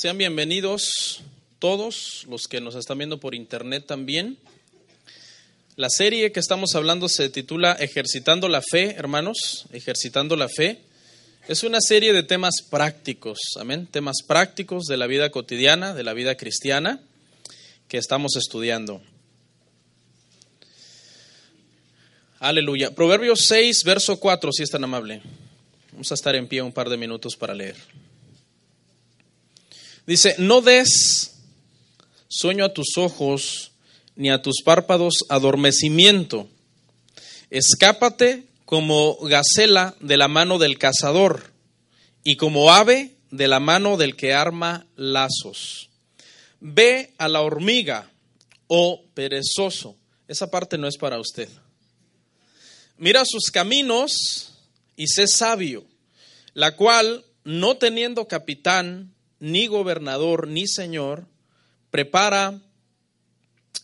Sean bienvenidos todos los que nos están viendo por internet también. La serie que estamos hablando se titula Ejercitando la Fe, hermanos, Ejercitando la Fe. Es una serie de temas prácticos, amén, temas prácticos de la vida cotidiana, de la vida cristiana que estamos estudiando. Aleluya. Proverbios 6, verso 4, si es tan amable. Vamos a estar en pie un par de minutos para leer. Dice, no des sueño a tus ojos, ni a tus párpados adormecimiento. Escápate como gacela de la mano del cazador, y como ave de la mano del que arma lazos. Ve a la hormiga, oh perezoso. Esa parte no es para usted. Mira sus caminos y sé sabio, la cual, no teniendo capitán, ni gobernador, ni señor, prepara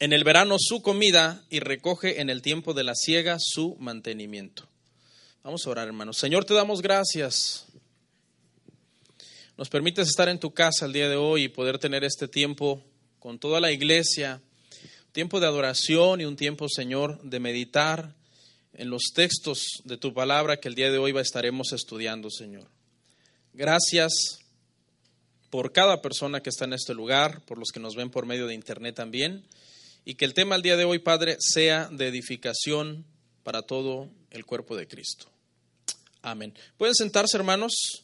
en el verano su comida y recoge en el tiempo de la siega su mantenimiento. Vamos a orar, hermanos. Señor, te damos gracias. Nos permites estar en tu casa el día de hoy y poder tener este tiempo con toda la iglesia, tiempo de adoración y un tiempo, Señor, de meditar en los textos de tu palabra que el día de hoy estaremos estudiando, Señor. Gracias por cada persona que está en este lugar, por los que nos ven por medio de internet también, y que el tema el día de hoy, Padre, sea de edificación para todo el cuerpo de Cristo. Amén. ¿Pueden sentarse, hermanos?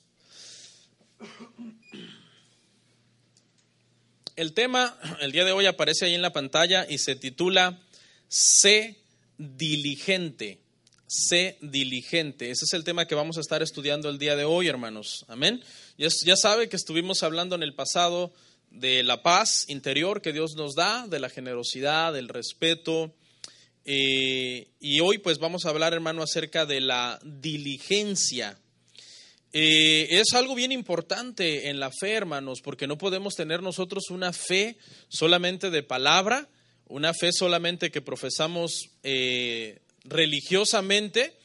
El tema el día de hoy aparece ahí en la pantalla y se titula Sé diligente. Sé diligente. Ese es el tema que vamos a estar estudiando el día de hoy, hermanos. Amén. Ya, sabe que estuvimos hablando en el pasado de la paz interior que Dios nos da, de la generosidad, del respeto. Eh, y hoy pues vamos a hablar, hermano, acerca de la diligencia. Eh, es algo bien importante en la fe, hermanos, porque no podemos tener nosotros una fe solamente de palabra, una fe solamente que profesamos eh, religiosamente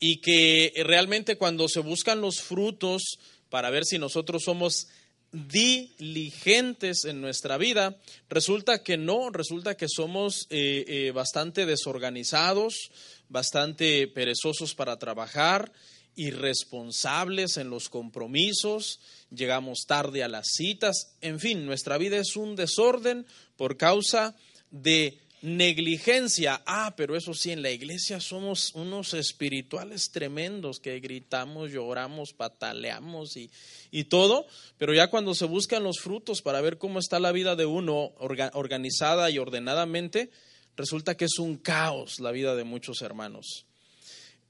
y que realmente cuando se buscan los frutos para ver si nosotros somos diligentes en nuestra vida, resulta que no, resulta que somos eh, eh, bastante desorganizados, bastante perezosos para trabajar, irresponsables en los compromisos, llegamos tarde a las citas, en fin, nuestra vida es un desorden por causa de negligencia. Ah, pero eso sí, en la iglesia somos unos espirituales tremendos que gritamos, lloramos, pataleamos y, y todo, pero ya cuando se buscan los frutos para ver cómo está la vida de uno organizada y ordenadamente, resulta que es un caos la vida de muchos hermanos.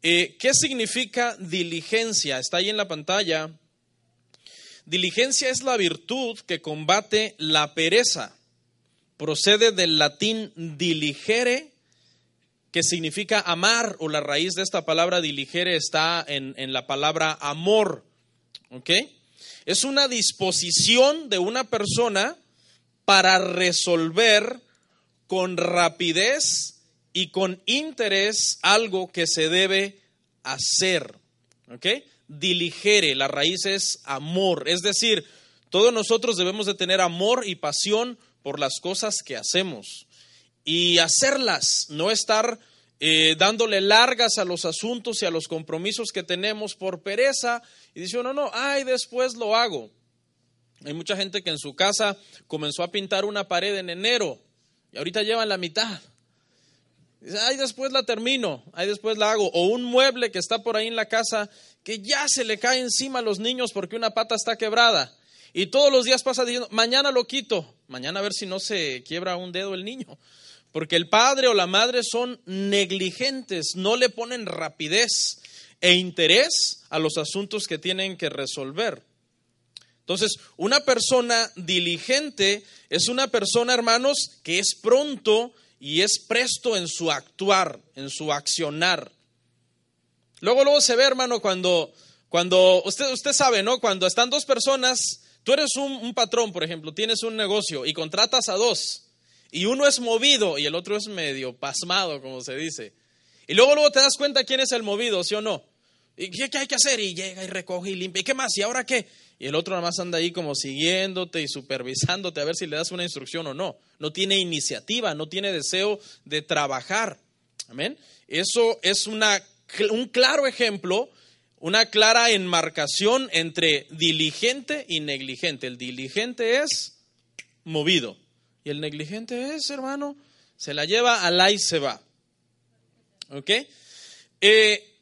Eh, ¿Qué significa diligencia? Está ahí en la pantalla. Diligencia es la virtud que combate la pereza procede del latín diligere, que significa amar, o la raíz de esta palabra diligere está en, la palabra amor. ¿Ok? Es una disposición de una persona para resolver con rapidez y con interés algo que se debe hacer. ¿Ok? Diligere, la raíz es amor. Es decir, todos nosotros debemos de tener amor y pasión por las cosas que hacemos y hacerlas, no estar eh, dándole largas a los asuntos y a los compromisos que tenemos por pereza y dice, no, no, ay, después lo hago. Hay mucha gente que en su casa comenzó a pintar una pared en enero y ahorita llevan la mitad. Dice, ay, después la termino, ay, después la hago. O un mueble que está por ahí en la casa que ya se le cae encima a los niños porque una pata está quebrada. Y todos los días pasa diciendo, mañana lo quito, mañana a ver si no se quiebra un dedo el niño. Porque el padre o la madre son negligentes, no le ponen rapidez e interés a los asuntos que tienen que resolver. Entonces, una persona diligente es una persona, hermanos, que es pronto y es presto en su actuar, en su accionar. Luego, luego se ve, hermano, cuando, cuando usted, usted sabe, ¿no? Cuando están dos personas Tú eres un, patrón, por ejemplo, tienes un negocio y contratas a dos, y uno es movido y el otro es medio pasmado, como se dice. Y luego, luego te das cuenta quién es el movido, ¿sí o no? ¿Y qué, hay que hacer? Y llega y recoge y limpia. ¿Y qué más? ¿Y ahora qué? Y el otro nada más anda ahí como siguiéndote y supervisándote a ver si le das una instrucción o no. No tiene iniciativa, no tiene deseo de trabajar. Amén. Eso es una, un claro ejemplo, una clara enmarcación entre diligente y negligente. El diligente es movido y el negligente es, hermano, se la lleva al y se va. ¿Ok? Eh,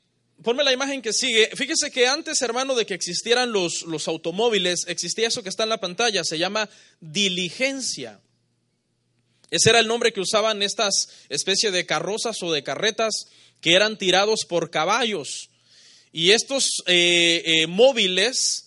ponme la imagen que sigue. Fíjese que antes, hermano, de que existieran los, los automóviles, existía eso que está en la pantalla, se llama diligencia. Ese era el nombre que usaban estas especies de carrozas o de carretas que eran tirados por caballos. Y estos eh, eh, móviles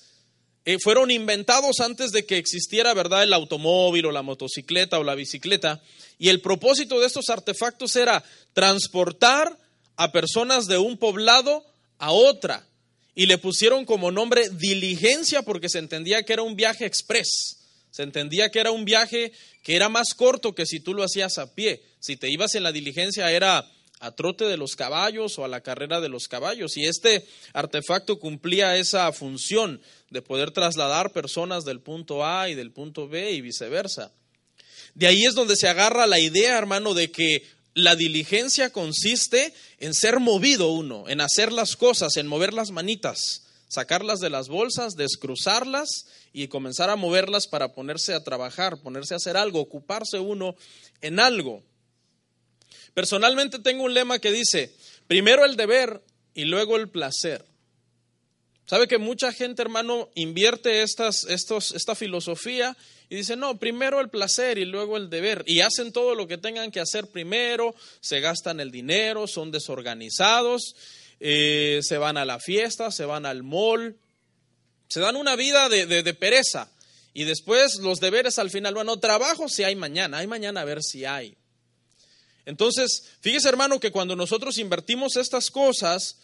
fueron inventados antes de que existiera, ¿verdad?, el automóvil o la motocicleta o la bicicleta. Y el propósito de estos artefactos era transportar a personas de un poblado a otra y le pusieron como nombre diligencia porque se entendía que era un viaje express. Se entendía que era un viaje que era más corto que si tú lo hacías a pie. Si te ibas en la diligencia era a trote de los caballos o a la carrera de los caballos. Y este artefacto cumplía esa función de poder trasladar personas del punto A y del punto B y viceversa. De ahí es donde se agarra la idea, hermano, de que la diligencia consiste en ser movido uno, en hacer las cosas, en mover las manitas, sacarlas de las bolsas, descruzarlas y comenzar a moverlas para ponerse a trabajar, ponerse a hacer algo, ocuparse uno en algo. Personalmente tengo un lema que dice, primero el deber y luego el placer. ¿Sabe que mucha gente, hermano, invierte esta filosofía y dice, no, primero el placer y luego el deber. Y hacen todo lo que tengan que hacer primero, se gastan el dinero, son desorganizados, eh, se van a la fiesta, se van al mall, se dan una vida de, de pereza. Y después los deberes al final, bueno, trabajo si hay mañana, hay mañana a ver si hay. Entonces, fíjese hermano que cuando nosotros invertimos estas cosas,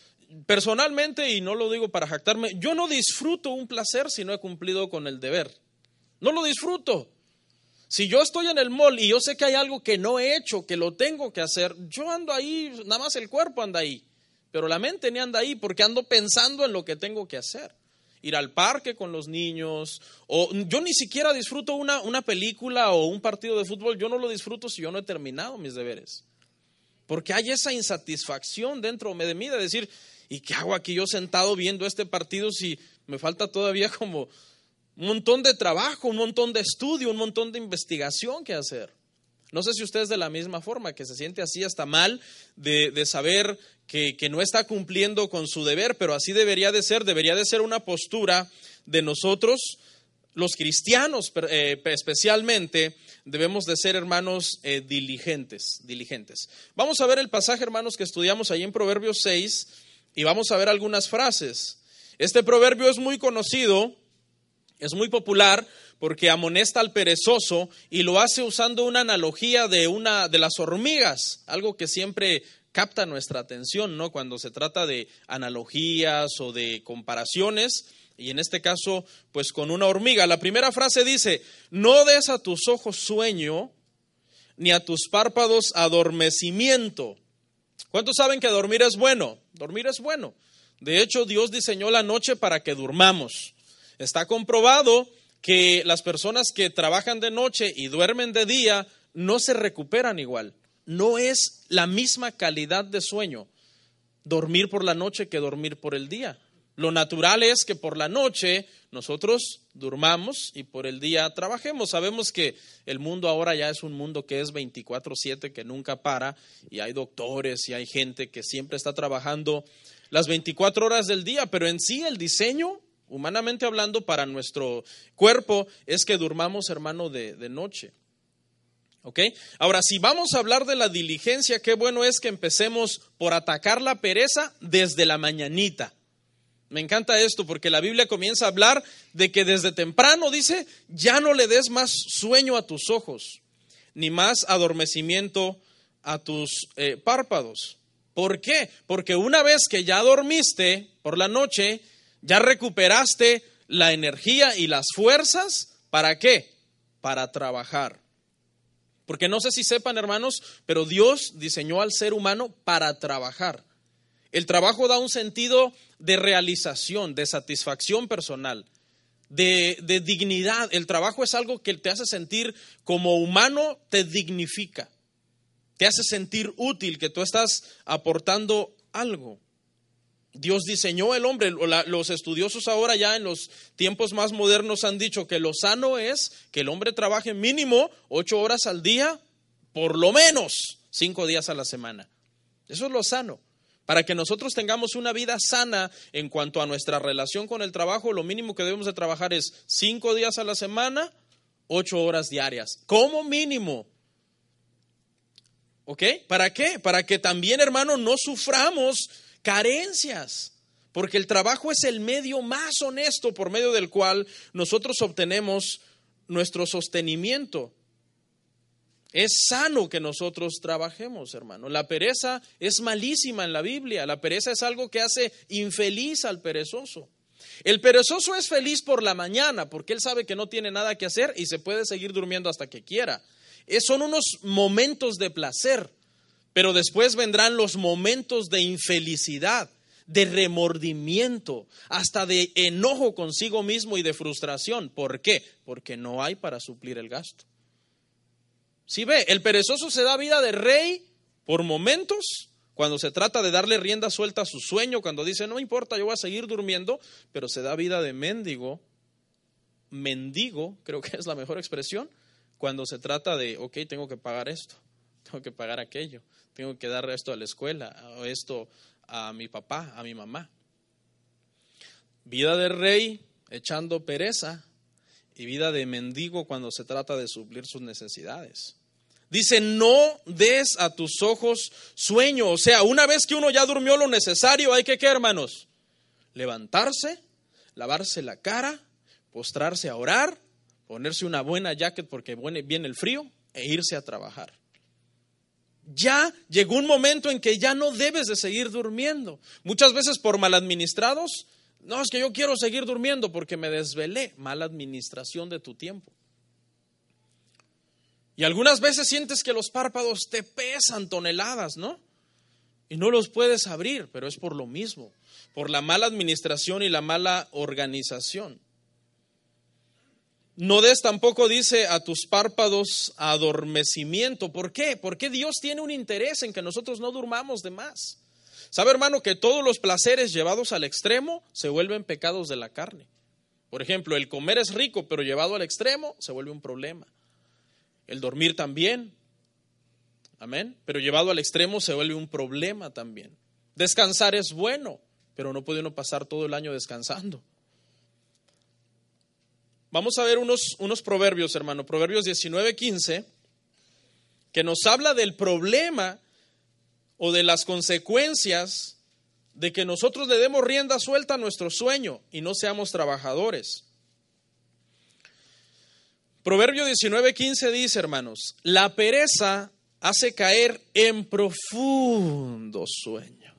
personalmente, y no lo digo para jactarme, yo no disfruto un placer si no he cumplido con el deber. No lo disfruto. Si yo estoy en el mall y yo sé que hay algo que no he hecho, que lo tengo que hacer, yo ando ahí, nada más el cuerpo anda ahí, pero la mente ni anda ahí porque ando pensando en lo que tengo que hacer. Ir al parque con los niños, o yo ni siquiera disfruto una, una película o un partido de fútbol, yo no lo disfruto si yo no he terminado mis deberes. Porque hay esa insatisfacción dentro de mí de decir, ¿y qué hago aquí yo sentado viendo este partido si me falta todavía como un montón de trabajo, un montón de estudio, un montón de investigación que hacer? No sé si usted es de la misma forma, que se siente así hasta mal de, saber que, que, no está cumpliendo con su deber, pero así debería de ser, debería de ser una postura de nosotros, los cristianos eh, especialmente, debemos de ser hermanos eh, diligentes, diligentes. Vamos a ver el pasaje, hermanos, que estudiamos ahí en Proverbios 6, y vamos a ver algunas frases. Este proverbio es muy conocido, es muy popular porque amonesta al perezoso y lo hace usando una analogía de una de las hormigas, algo que siempre capta nuestra atención, ¿no? Cuando se trata de analogías o de comparaciones, y en este caso, pues con una hormiga. La primera frase dice, no des a tus ojos sueño, ni a tus párpados adormecimiento. ¿Cuántos saben que dormir es bueno? Dormir es bueno. De hecho, Dios diseñó la noche para que durmamos. Está comprobado que las personas que trabajan de noche y duermen de día no se recuperan igual. No es la misma calidad de sueño dormir por la noche que dormir por el día. Lo natural es que por la noche nosotros durmamos y por el día trabajemos. Sabemos que el mundo ahora ya es un mundo que es 24/7, que nunca para, y hay doctores y hay gente que siempre está trabajando las 24 horas del día, pero en sí el diseño, humanamente hablando, para nuestro cuerpo es que durmamos, hermano, de, de noche. Ahora, si vamos a hablar de la diligencia, qué bueno es que empecemos por atacar la pereza desde la mañanita. Me encanta esto porque la Biblia comienza a hablar de que desde temprano dice, ya no le des más sueño a tus ojos, ni más adormecimiento a tus eh, párpados. ¿Por qué? Porque una vez que ya dormiste por la noche, ya recuperaste la energía y las fuerzas, ¿para qué? Para trabajar. Porque no sé si sepan, hermanos, pero Dios diseñó al ser humano para trabajar. El trabajo da un sentido de realización, de satisfacción personal, de, de, dignidad. El trabajo es algo que te hace sentir como humano, te dignifica, te hace sentir útil, que tú estás aportando algo. Dios diseñó el hombre. Los estudiosos ahora ya en los tiempos más modernos han dicho que lo sano es que el hombre trabaje mínimo ocho horas al día, por lo menos cinco días a la semana. Eso es lo sano. Para que nosotros tengamos una vida sana en cuanto a nuestra relación con el trabajo, lo mínimo que debemos de trabajar es cinco días a la semana, ocho horas diarias, como mínimo. ¿Ok? ¿Para qué? Para que también, hermano, no suframos carencias. Porque el trabajo es el medio más honesto por medio del cual nosotros obtenemos nuestro sostenimiento. Es sano que nosotros trabajemos, hermano. La pereza es malísima en la Biblia. La pereza es algo que hace infeliz al perezoso. El perezoso es feliz por la mañana porque él sabe que no tiene nada que hacer y se puede seguir durmiendo hasta que quiera. son unos momentos de placer, pero después vendrán los momentos de infelicidad, de remordimiento, hasta de enojo consigo mismo y de frustración. ¿Por qué? Porque no hay para suplir el gasto. Si ve, el perezoso se da vida de rey por momentos, cuando se trata de darle rienda suelta a su sueño, cuando dice, no importa, yo voy a seguir durmiendo, pero se da vida de mendigo, mendigo, creo que es la mejor expresión, cuando se trata de, ok, tengo que pagar esto, tengo que pagar aquello, tengo que dar esto a la escuela, o esto a mi papá, a mi mamá. Vida de rey echando pereza, y vida de mendigo cuando se trata de suplir sus necesidades. Dice, no des a tus ojos sueño. O sea, una vez que uno ya durmió lo necesario, hay que, ¿qué hermanos? Levantarse, lavarse la cara, postrarse a orar, ponerse una buena jacket porque viene el frío e irse a trabajar. Ya llegó un momento en que ya no debes de seguir durmiendo. Muchas veces por mal administrados no, es que yo quiero seguir durmiendo porque me desvelé. Mala administración de tu tiempo. Y algunas veces sientes que los párpados te pesan toneladas, ¿no? Y no los puedes abrir, pero es por lo mismo, por la mala administración y la mala organización. No des tampoco, dice, a tus párpados adormecimiento. ¿Por qué? Porque Dios tiene un interés en que nosotros no durmamos de más. ¿Sabe, hermano, que todos los placeres llevados al extremo se vuelven pecados de la carne? Por ejemplo, el comer es rico, pero llevado al extremo se vuelve un problema. El dormir también. Amén. Pero llevado al extremo se vuelve un problema también. Descansar es bueno, pero no puede uno pasar todo el año descansando. Vamos a ver unos, unos proverbios, hermano. Proverbios 19, 15, que nos habla del problema o de las consecuencias de que nosotros le demos rienda suelta a nuestro sueño y no seamos trabajadores. Proverbio 19:15 dice, hermanos, la pereza hace caer en profundo sueño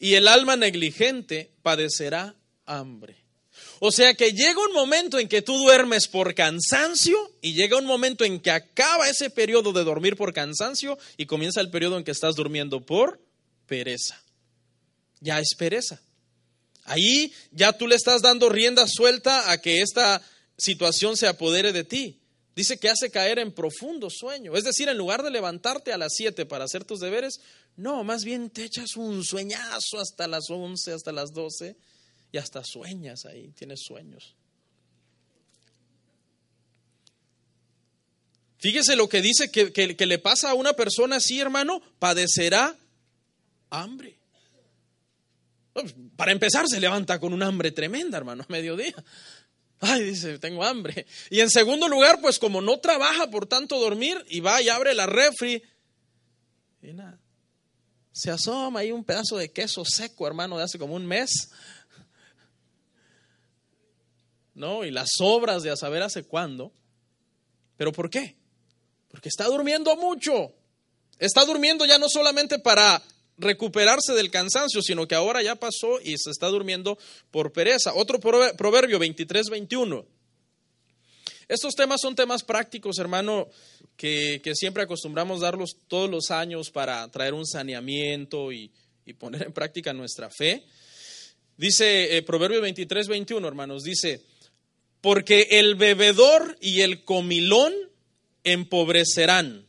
y el alma negligente padecerá hambre. O sea que llega un momento en que tú duermes por cansancio y llega un momento en que acaba ese periodo de dormir por cansancio y comienza el periodo en que estás durmiendo por pereza. Ya es pereza. Ahí ya tú le estás dando rienda suelta a que esta situación se apodere de ti. Dice que hace caer en profundo sueño. Es decir, en lugar de levantarte a las 7 para hacer tus deberes, no, más bien te echas un sueñazo hasta las 11, hasta las 12 y hasta sueñas ahí, tienes sueños. Fíjese lo que dice que, que, le pasa a una persona así, hermano, padecerá hambre. Pues, para empezar, se levanta con un hambre tremenda, hermano, a mediodía. Ay, dice, tengo hambre. Y en segundo lugar, pues como no trabaja por tanto dormir, y va y abre la refri, y nada. Se asoma ahí un pedazo de queso seco, hermano, de hace como un mes. ¿No? Y las obras de a saber hace cuándo. ¿Pero por qué? Porque está durmiendo mucho. Está durmiendo ya no solamente para recuperarse del cansancio, sino que ahora ya pasó y se está durmiendo por pereza. Otro proverbio 23, 21. Estos temas son temas prácticos, hermano, que, siempre acostumbramos darlos todos los años para traer un saneamiento y, y poner en práctica nuestra fe. Dice eh, Proverbio 23, 21, hermanos, dice, porque el bebedor y el comilón empobrecerán,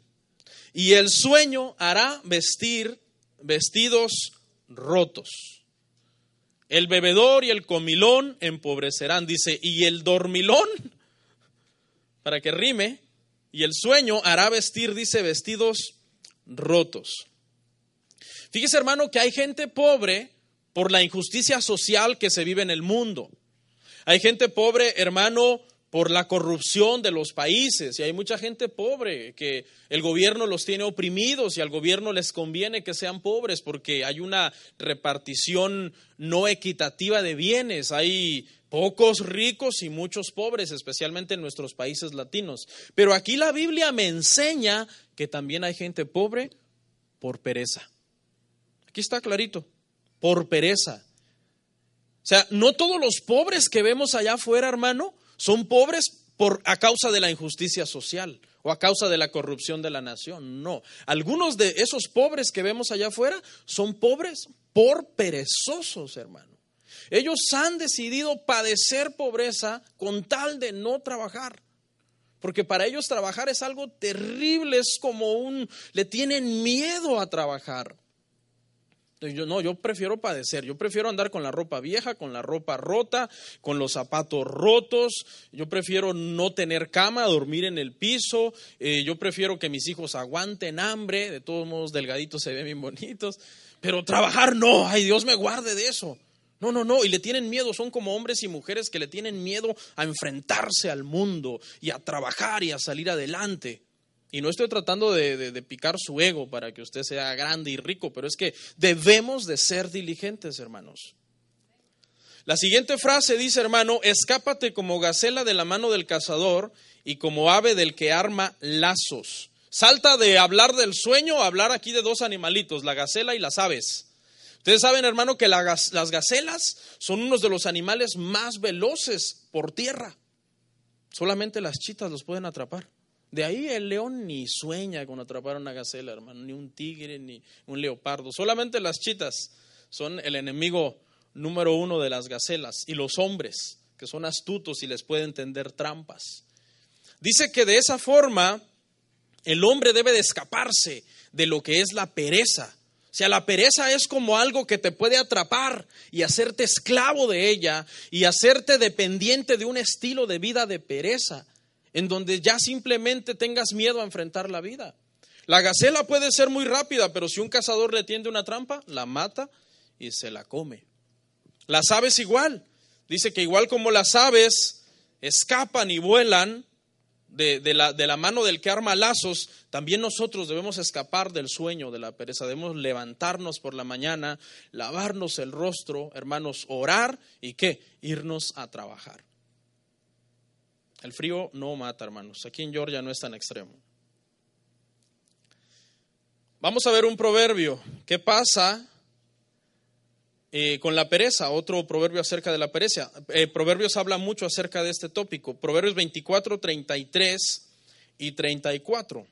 y el sueño hará vestir vestidos rotos. El bebedor y el comilón empobrecerán, dice, y el dormilón, para que rime, y el sueño hará vestir, dice, vestidos rotos. Fíjese, hermano, que hay gente pobre por la injusticia social que se vive en el mundo. Hay gente pobre, hermano, por la corrupción de los países y hay mucha gente pobre que el gobierno los tiene oprimidos y al gobierno les conviene que sean pobres porque hay una repartición no equitativa de bienes, hay pocos ricos y muchos pobres, especialmente en nuestros países latinos. Pero aquí la Biblia me enseña que también hay gente pobre por pereza. Aquí está clarito, por pereza. O sea, no todos los pobres que vemos allá afuera, hermano, son pobres por, a causa de la injusticia social o a causa de la corrupción de la nación. No. Algunos de esos pobres que vemos allá afuera son pobres por perezosos, hermano. Ellos han decidido padecer pobreza con tal de no trabajar. Porque para ellos trabajar es algo terrible, es como un, le tienen miedo a trabajar. Yo, no, yo prefiero padecer, yo prefiero andar con la ropa vieja, con la ropa rota, con los zapatos rotos, yo prefiero no tener cama, dormir en el piso, eh, yo prefiero que mis hijos aguanten hambre, de todos modos delgaditos se ven bien bonitos, pero trabajar no, ay Dios me guarde de eso. No, no, no, y le tienen miedo, son como hombres y mujeres que le tienen miedo a enfrentarse al mundo y a trabajar y a salir adelante. Y no estoy tratando de, picar su ego para que usted sea grande y rico, pero es que debemos de ser diligentes, hermanos. La siguiente frase dice, hermano, escápate como gacela de la mano del cazador y como ave del que arma lazos. Salta de hablar del sueño a hablar aquí de dos animalitos, la gacela y las aves. Ustedes saben, hermano, que las gacelas son unos de los animales más veloces por tierra. Solamente las chitas los pueden atrapar. De ahí el león ni sueña con atrapar una gacela, hermano, ni un tigre, ni un leopardo. Solamente las chitas son el enemigo número uno de las gacelas y los hombres, que son astutos y les pueden tender trampas. Dice que de esa forma el hombre debe de escaparse de lo que es la pereza. O sea, la pereza es como algo que te puede atrapar y hacerte esclavo de ella y hacerte dependiente de un estilo de vida de pereza en donde ya simplemente tengas miedo a enfrentar la vida. La gacela puede ser muy rápida, pero si un cazador le tiende una trampa, la mata y se la come. Las aves igual. Dice que igual como las aves escapan y vuelan de, la, de la mano del que arma lazos, también nosotros debemos escapar del sueño, de la pereza. Debemos levantarnos por la mañana, lavarnos el rostro, hermanos, orar y qué? Irnos a trabajar. El frío no mata, hermanos. Aquí en Georgia no es tan extremo. Vamos a ver un proverbio. ¿Qué pasa eh, con la pereza? Otro proverbio acerca de la pereza. Eh, proverbios habla mucho acerca de este tópico. Proverbios 24, 33 y 34.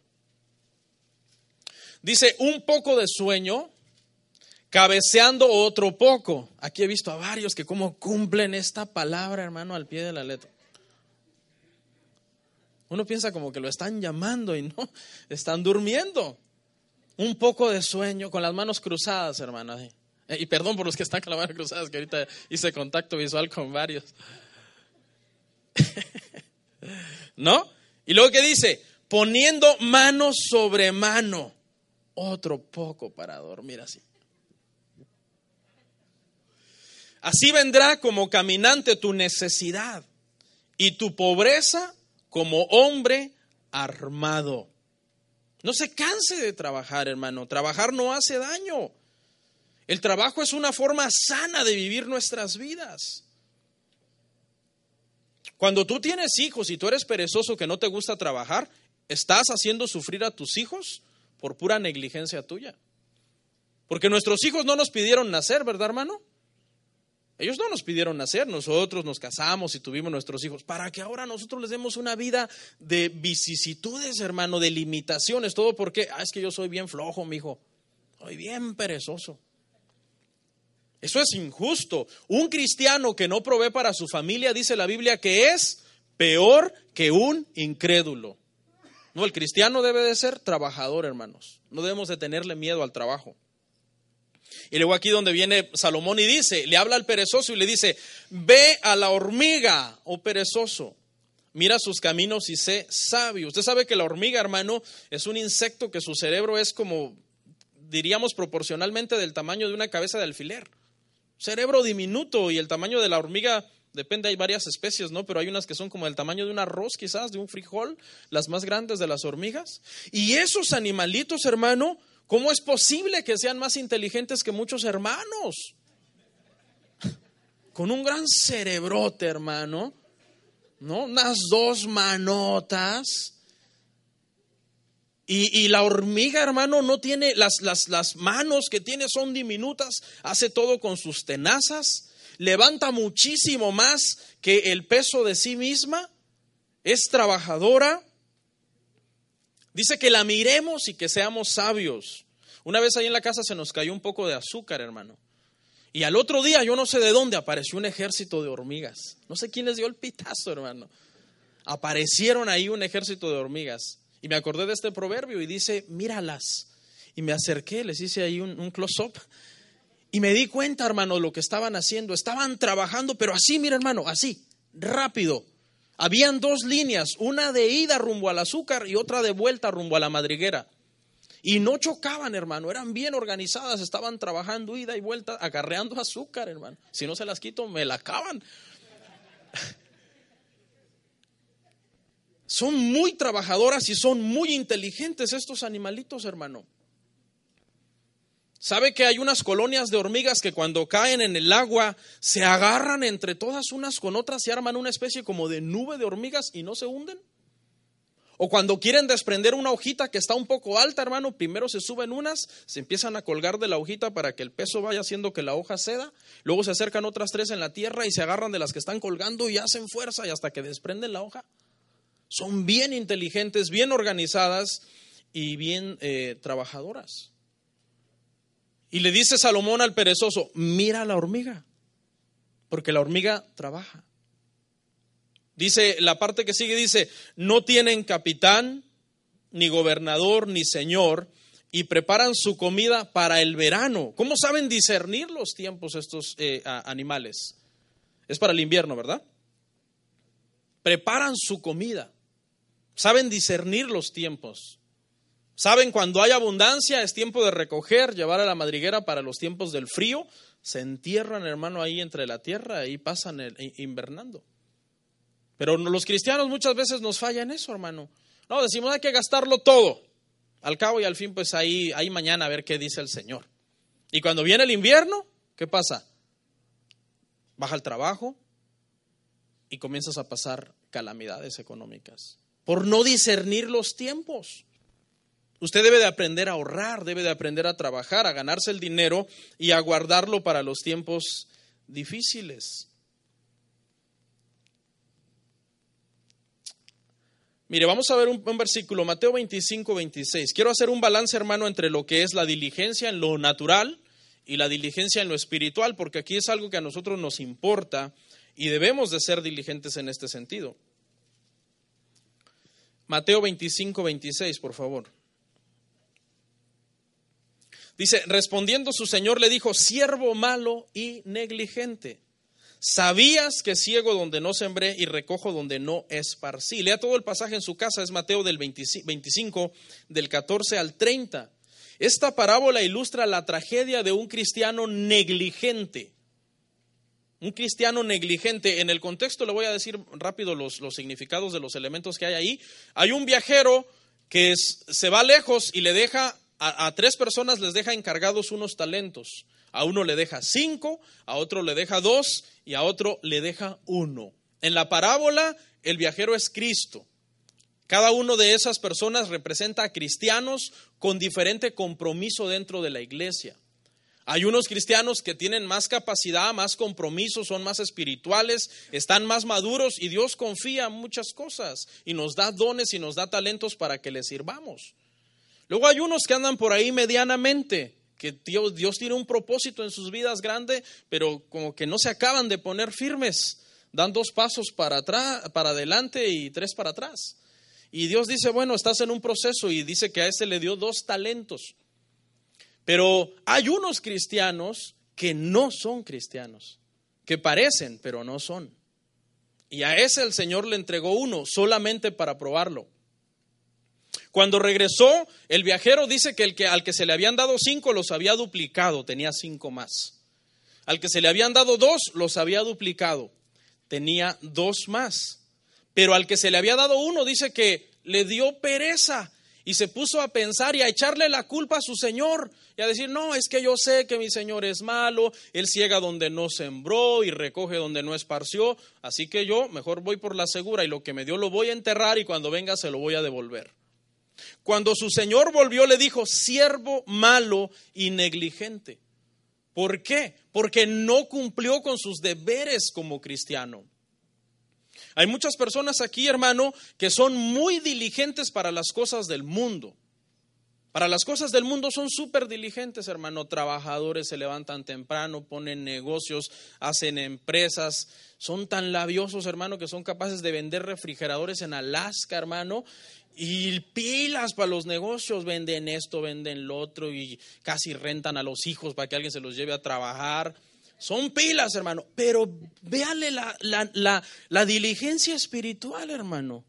Dice, un poco de sueño, cabeceando otro poco. Aquí he visto a varios que como cumplen esta palabra, hermano, al pie de la letra. Uno piensa como que lo están llamando y no, están durmiendo. Un poco de sueño con las manos cruzadas, hermano. Eh, y perdón por los que están con las manos cruzadas, que ahorita hice contacto visual con varios. ¿No? Y luego que dice, poniendo mano sobre mano, otro poco para dormir así. Así vendrá como caminante tu necesidad y tu pobreza como hombre armado. No se canse de trabajar, hermano. Trabajar no hace daño. El trabajo es una forma sana de vivir nuestras vidas. Cuando tú tienes hijos y tú eres perezoso que no te gusta trabajar, estás haciendo sufrir a tus hijos por pura negligencia tuya. Porque nuestros hijos no nos pidieron nacer, ¿verdad, hermano? Ellos no nos pidieron nacer, nosotros nos casamos y tuvimos nuestros hijos, para que ahora nosotros les demos una vida de vicisitudes, hermano, de limitaciones, todo porque, ah, es que yo soy bien flojo, mi hijo, soy bien perezoso. Eso es injusto. Un cristiano que no provee para su familia, dice la Biblia, que es peor que un incrédulo. No, el cristiano debe de ser trabajador, hermanos. No debemos de tenerle miedo al trabajo. Y luego aquí donde viene Salomón y dice, le habla al perezoso y le dice, ve a la hormiga, oh perezoso, mira sus caminos y sé sabio. Usted sabe que la hormiga, hermano, es un insecto que su cerebro es como, diríamos, proporcionalmente del tamaño de una cabeza de alfiler. Cerebro diminuto y el tamaño de la hormiga depende, hay varias especies, ¿no? Pero hay unas que son como el tamaño de un arroz, quizás, de un frijol, las más grandes de las hormigas. Y esos animalitos, hermano, ¿Cómo es posible que sean más inteligentes que muchos hermanos? Con un gran cerebrote, hermano, ¿no? Unas dos manotas. Y, la hormiga, hermano, no tiene, las, las, las manos que tiene son diminutas, hace todo con sus tenazas, levanta muchísimo más que el peso de sí misma, es trabajadora, Dice que la miremos y que seamos sabios. Una vez ahí en la casa se nos cayó un poco de azúcar, hermano. Y al otro día, yo no sé de dónde, apareció un ejército de hormigas. No sé quién les dio el pitazo, hermano. Aparecieron ahí un ejército de hormigas. Y me acordé de este proverbio y dice, míralas. Y me acerqué, les hice ahí un, close-up. Y me di cuenta, hermano, lo que estaban haciendo. Estaban trabajando, pero así, mira, hermano, así, rápido habían dos líneas, una de ida rumbo al azúcar y otra de vuelta rumbo a la madriguera. Y no chocaban, hermano, eran bien organizadas, estaban trabajando ida y vuelta, acarreando azúcar, hermano. Si no se las quito, me la acaban. Son muy trabajadoras y son muy inteligentes estos animalitos, hermano. ¿Sabe que hay unas colonias de hormigas que cuando caen en el agua se agarran entre todas unas con otras y arman una especie como de nube de hormigas y no se hunden? O cuando quieren desprender una hojita que está un poco alta, hermano, primero se suben unas, se empiezan a colgar de la hojita para que el peso vaya haciendo que la hoja ceda, luego se acercan otras tres en la tierra y se agarran de las que están colgando y hacen fuerza y hasta que desprenden la hoja. Son bien inteligentes, bien organizadas y bien eh, trabajadoras. Y le dice Salomón al perezoso, mira la hormiga, porque la hormiga trabaja. Dice, la parte que sigue dice, no tienen capitán, ni gobernador, ni señor, y preparan su comida para el verano. ¿Cómo saben discernir los tiempos estos eh, animales? Es para el invierno, ¿verdad? Preparan su comida. Saben discernir los tiempos. Saben, cuando hay abundancia es tiempo de recoger, llevar a la madriguera para los tiempos del frío. Se entierran, hermano, ahí entre la tierra y pasan invernando. Pero los cristianos muchas veces nos fallan eso, hermano. No, decimos hay que gastarlo todo. Al cabo y al fin, pues ahí, ahí mañana a ver qué dice el Señor. Y cuando viene el invierno, ¿qué pasa? Baja el trabajo y comienzas a pasar calamidades económicas por no discernir los tiempos. Usted debe de aprender a ahorrar, debe de aprender a trabajar, a ganarse el dinero y a guardarlo para los tiempos difíciles. Mire, vamos a ver un, versículo, Mateo 25, 26. Quiero hacer un balance, hermano, entre lo que es la diligencia en lo natural y la diligencia en lo espiritual, porque aquí es algo que a nosotros nos importa y debemos de ser diligentes en este sentido. Mateo 25, 26, por favor. Dice, respondiendo su señor le dijo, siervo malo y negligente. Sabías que ciego donde no sembré y recojo donde no esparcí. Lea todo el pasaje en su casa, es Mateo del 25, del 14 al 30. Esta parábola ilustra la tragedia de un cristiano negligente. Un cristiano negligente. En el contexto le voy a decir rápido los, los significados de los elementos que hay ahí. Hay un viajero que se va lejos y le deja a, tres personas les deja encargados unos talentos. A uno le deja cinco, a otro le deja dos y a otro le deja uno. En la parábola, el viajero es Cristo. Cada uno de esas personas representa a cristianos con diferente compromiso dentro de la iglesia. Hay unos cristianos que tienen más capacidad, más compromiso, son más espirituales, están más maduros y Dios confía en muchas cosas y nos da dones y nos da talentos para que le sirvamos. Luego hay unos que andan por ahí medianamente que Dios, Dios tiene un propósito en sus vidas grande, pero como que no se acaban de poner firmes, dan dos pasos para atrás, para adelante y tres para atrás. Y Dios dice, bueno, estás en un proceso y dice que a ese le dio dos talentos. Pero hay unos cristianos que no son cristianos, que parecen, pero no son. Y a ese el Señor le entregó uno solamente para probarlo. Cuando regresó, el viajero dice que, el que al que se le habían dado cinco los había duplicado, tenía cinco más. Al que se le habían dado dos los había duplicado, tenía dos más. Pero al que se le había dado uno dice que le dio pereza y se puso a pensar y a echarle la culpa a su Señor y a decir, no, es que yo sé que mi Señor es malo, Él ciega donde no sembró y recoge donde no esparció, así que yo mejor voy por la segura y lo que me dio lo voy a enterrar y cuando venga se lo voy a devolver. Cuando su Señor volvió le dijo, siervo malo y negligente. ¿Por qué? Porque no cumplió con sus deberes como cristiano. Hay muchas personas aquí, hermano, que son muy diligentes para las cosas del mundo. Para las cosas del mundo son súper diligentes, hermano. Trabajadores se levantan temprano, ponen negocios, hacen empresas. Son tan labiosos, hermano, que son capaces de vender refrigeradores en Alaska, hermano, y pilas para los negocios, venden esto, venden lo otro y casi rentan a los hijos para que alguien se los lleve a trabajar. Son pilas, hermano, pero véale la, la, la, diligencia espiritual, hermano.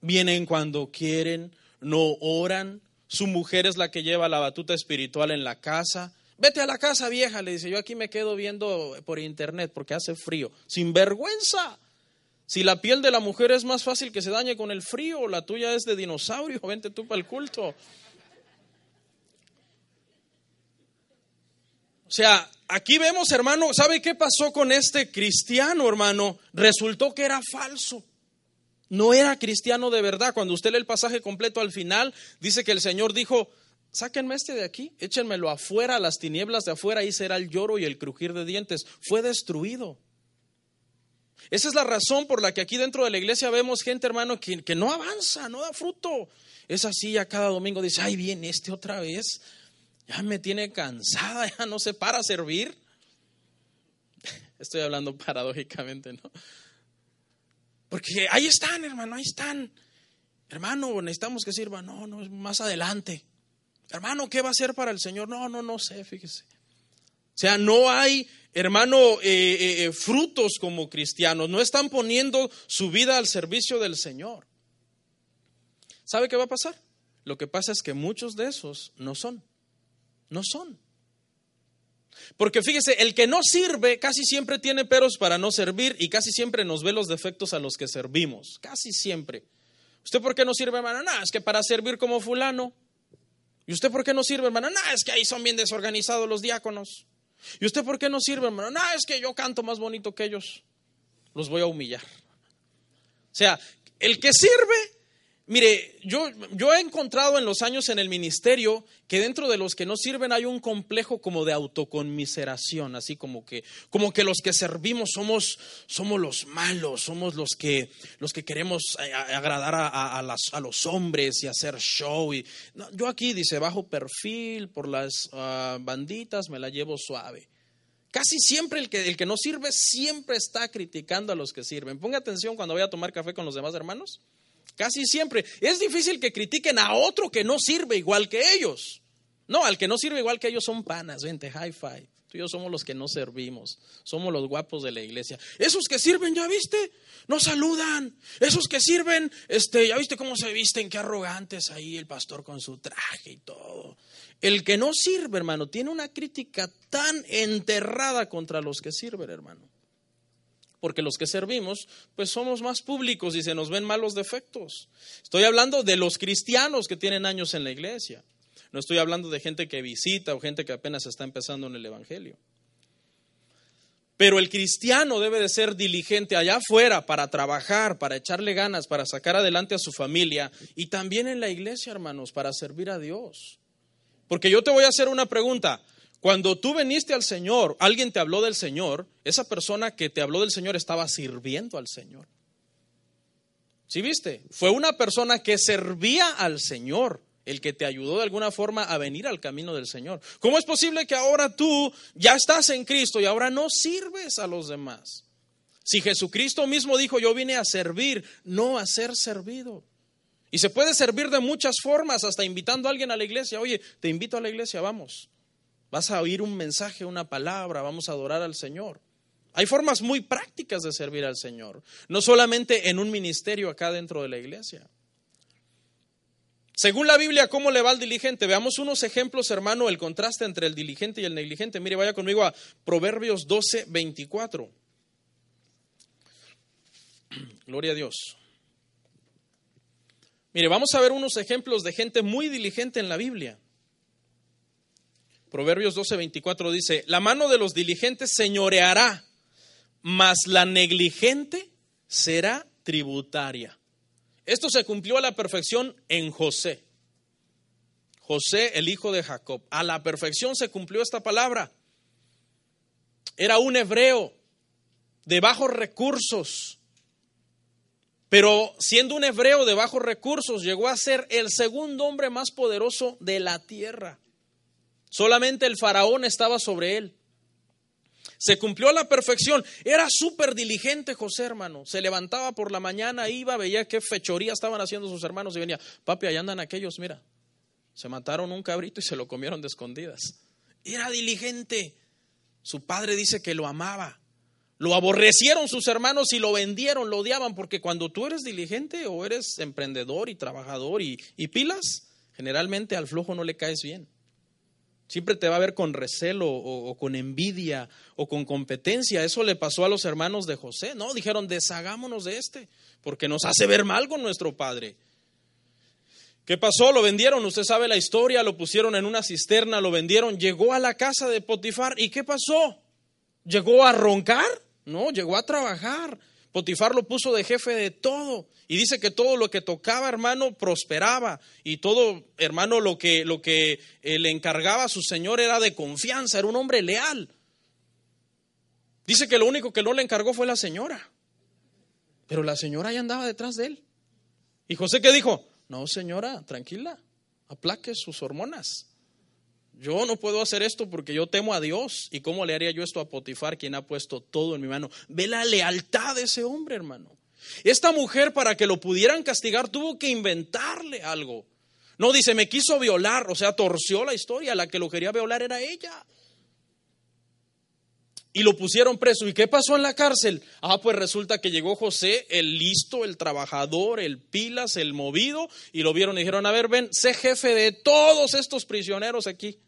Vienen cuando quieren, no oran. Su mujer es la que lleva la batuta espiritual en la casa. Vete a la casa vieja, le dice, yo aquí me quedo viendo por internet porque hace frío. Sin vergüenza. Si la piel de la mujer es más fácil que se dañe con el frío, la tuya es de dinosaurio, vente tú para el culto. O sea, aquí vemos, hermano, ¿sabe qué pasó con este cristiano, hermano? Resultó que era falso. No era cristiano de verdad. Cuando usted lee el pasaje completo al final, dice que el Señor dijo, sáquenme este de aquí, échenmelo afuera, a las tinieblas de afuera, ahí será el lloro y el crujir de dientes. Fue destruido. Esa es la razón por la que aquí dentro de la iglesia vemos gente, hermano, que, que no avanza, no da fruto. Es así, ya cada domingo dice, ay, viene este otra vez, ya me tiene cansada, ya no se para servir. Estoy hablando paradójicamente, ¿no? Porque ahí están, hermano, ahí están. Hermano, necesitamos que sirva. No, no, es más adelante. Hermano, ¿qué va a hacer para el Señor? No, no, no sé, fíjese. O sea, no hay hermano, eh, eh, eh, frutos como cristianos, no están poniendo su vida al servicio del Señor. ¿Sabe qué va a pasar? Lo que pasa es que muchos de esos no son, no son. Porque fíjese, el que no sirve casi siempre tiene peros para no servir y casi siempre nos ve los defectos a los que servimos, casi siempre. ¿Usted por qué no sirve, hermano? No, es que para servir como fulano. ¿Y usted por qué no sirve, hermano? No, es que ahí son bien desorganizados los diáconos. ¿Y usted por qué no sirve, hermano? No, es que yo canto más bonito que ellos. Los voy a humillar. O sea, el que sirve Mire, yo, yo, he encontrado en los años en el ministerio que dentro de los que no sirven hay un complejo como de autoconmiseración, así como que, como que los que servimos somos, somos los malos, somos los que, los que queremos eh, agradar a, a, los hombres y hacer show. Y, yo aquí dice bajo perfil por las ah, banditas me la llevo suave. Casi siempre el que, el que no sirve siempre está criticando a los que sirven. Ponga atención cuando vaya a tomar café con los demás hermanos. Casi siempre. Es difícil que critiquen a otro que no sirve igual que ellos. No, al que no sirve igual que ellos son panas. Vente, high five. Tú y yo somos los que no servimos. Somos los guapos de la iglesia. Esos que sirven, ¿ya viste? No saludan. Esos que sirven, este, ¿ya viste cómo se visten? Qué arrogantes ahí el pastor con su traje y todo. El que no sirve, hermano, tiene una crítica tan enterrada contra los que sirven, hermano porque los que servimos, pues somos más públicos y se nos ven malos defectos. Estoy hablando de los cristianos que tienen años en la iglesia. No estoy hablando de gente que visita o gente que apenas está empezando en el Evangelio. Pero el cristiano debe de ser diligente allá afuera para trabajar, para echarle ganas, para sacar adelante a su familia y también en la iglesia, hermanos, para servir a Dios. Porque yo te voy a hacer una pregunta. Cuando tú viniste al Señor, alguien te habló del Señor, esa persona que te habló del Señor estaba sirviendo al Señor. ¿Sí viste? Fue una persona que servía al Señor. el que te ayudó de alguna forma a venir al camino del Señor. ¿Cómo es posible que ahora tú ya estás en Cristo y ahora no sirves a los demás? Si Jesucristo mismo dijo, yo vine a servir, no a ser servido. Y se puede servir de muchas formas, hasta invitando a alguien a la iglesia. Oye, te invito a la iglesia, vamos. Vas a oír un mensaje, una palabra, vamos a adorar al Señor. Hay formas muy prácticas de servir al Señor, no solamente en un ministerio acá dentro de la iglesia. Según la Biblia, ¿cómo le va al diligente? Veamos unos ejemplos, hermano, el contraste entre el diligente y el negligente. Mire, vaya conmigo a Proverbios 12, 24. Gloria a Dios. Mire, vamos a ver unos ejemplos de gente muy diligente en la Biblia. Proverbios 12, 24 dice, la mano de los diligentes señoreará, mas la negligente será tributaria. Esto se cumplió a la perfección en José. José, el hijo de Jacob. A la perfección se cumplió esta palabra. Era un hebreo de bajos recursos, pero siendo un hebreo de bajos recursos, llegó a ser el segundo hombre más poderoso de la tierra. Solamente el faraón estaba sobre él. Se cumplió a la perfección. Era súper diligente José, hermano. Se levantaba por la mañana, iba, veía qué fechoría estaban haciendo sus hermanos y venía, papi, allá andan aquellos, mira. Se mataron un cabrito y se lo comieron de escondidas. Era diligente. Su padre dice que lo amaba. Lo aborrecieron sus hermanos y lo vendieron, lo odiaban, porque cuando tú eres diligente o eres emprendedor y trabajador y, pilas, generalmente al flojo no le caes bien. Siempre te va a ver con recelo o, con envidia o con competencia. Eso le pasó a los hermanos de José. No, dijeron, deshagámonos de este, porque nos hace ver mal con nuestro padre. ¿Qué pasó? Lo vendieron, usted sabe la historia, lo pusieron en una cisterna, lo vendieron, llegó a la casa de Potifar y ¿qué pasó? ¿Llegó a roncar? No, llegó a trabajar. Potifar lo puso de jefe de todo. Y dice que todo lo que tocaba, hermano, prosperaba. Y todo, hermano, lo que, lo que eh, le encargaba a su señor era de confianza, era un hombre leal. Dice que lo único que no le encargó fue la señora. Pero la señora ya andaba detrás de él. Y José que dijo, no señora, tranquila, aplaque sus hormonas. Yo no puedo hacer esto porque yo temo a Dios. ¿Y cómo le haría yo esto a Potifar, quien ha puesto todo en mi mano? Ve la lealtad de ese hombre, hermano. Esta mujer, para que lo pudieran castigar, tuvo que inventarle algo. No dice, me quiso violar, o sea, torció la historia. La que lo quería violar era ella. Y lo pusieron preso. ¿Y qué pasó en la cárcel? Ah, pues resulta que llegó José, el listo, el trabajador, el pilas, el movido, y lo vieron y dijeron, a ver, ven, sé jefe de todos estos prisioneros aquí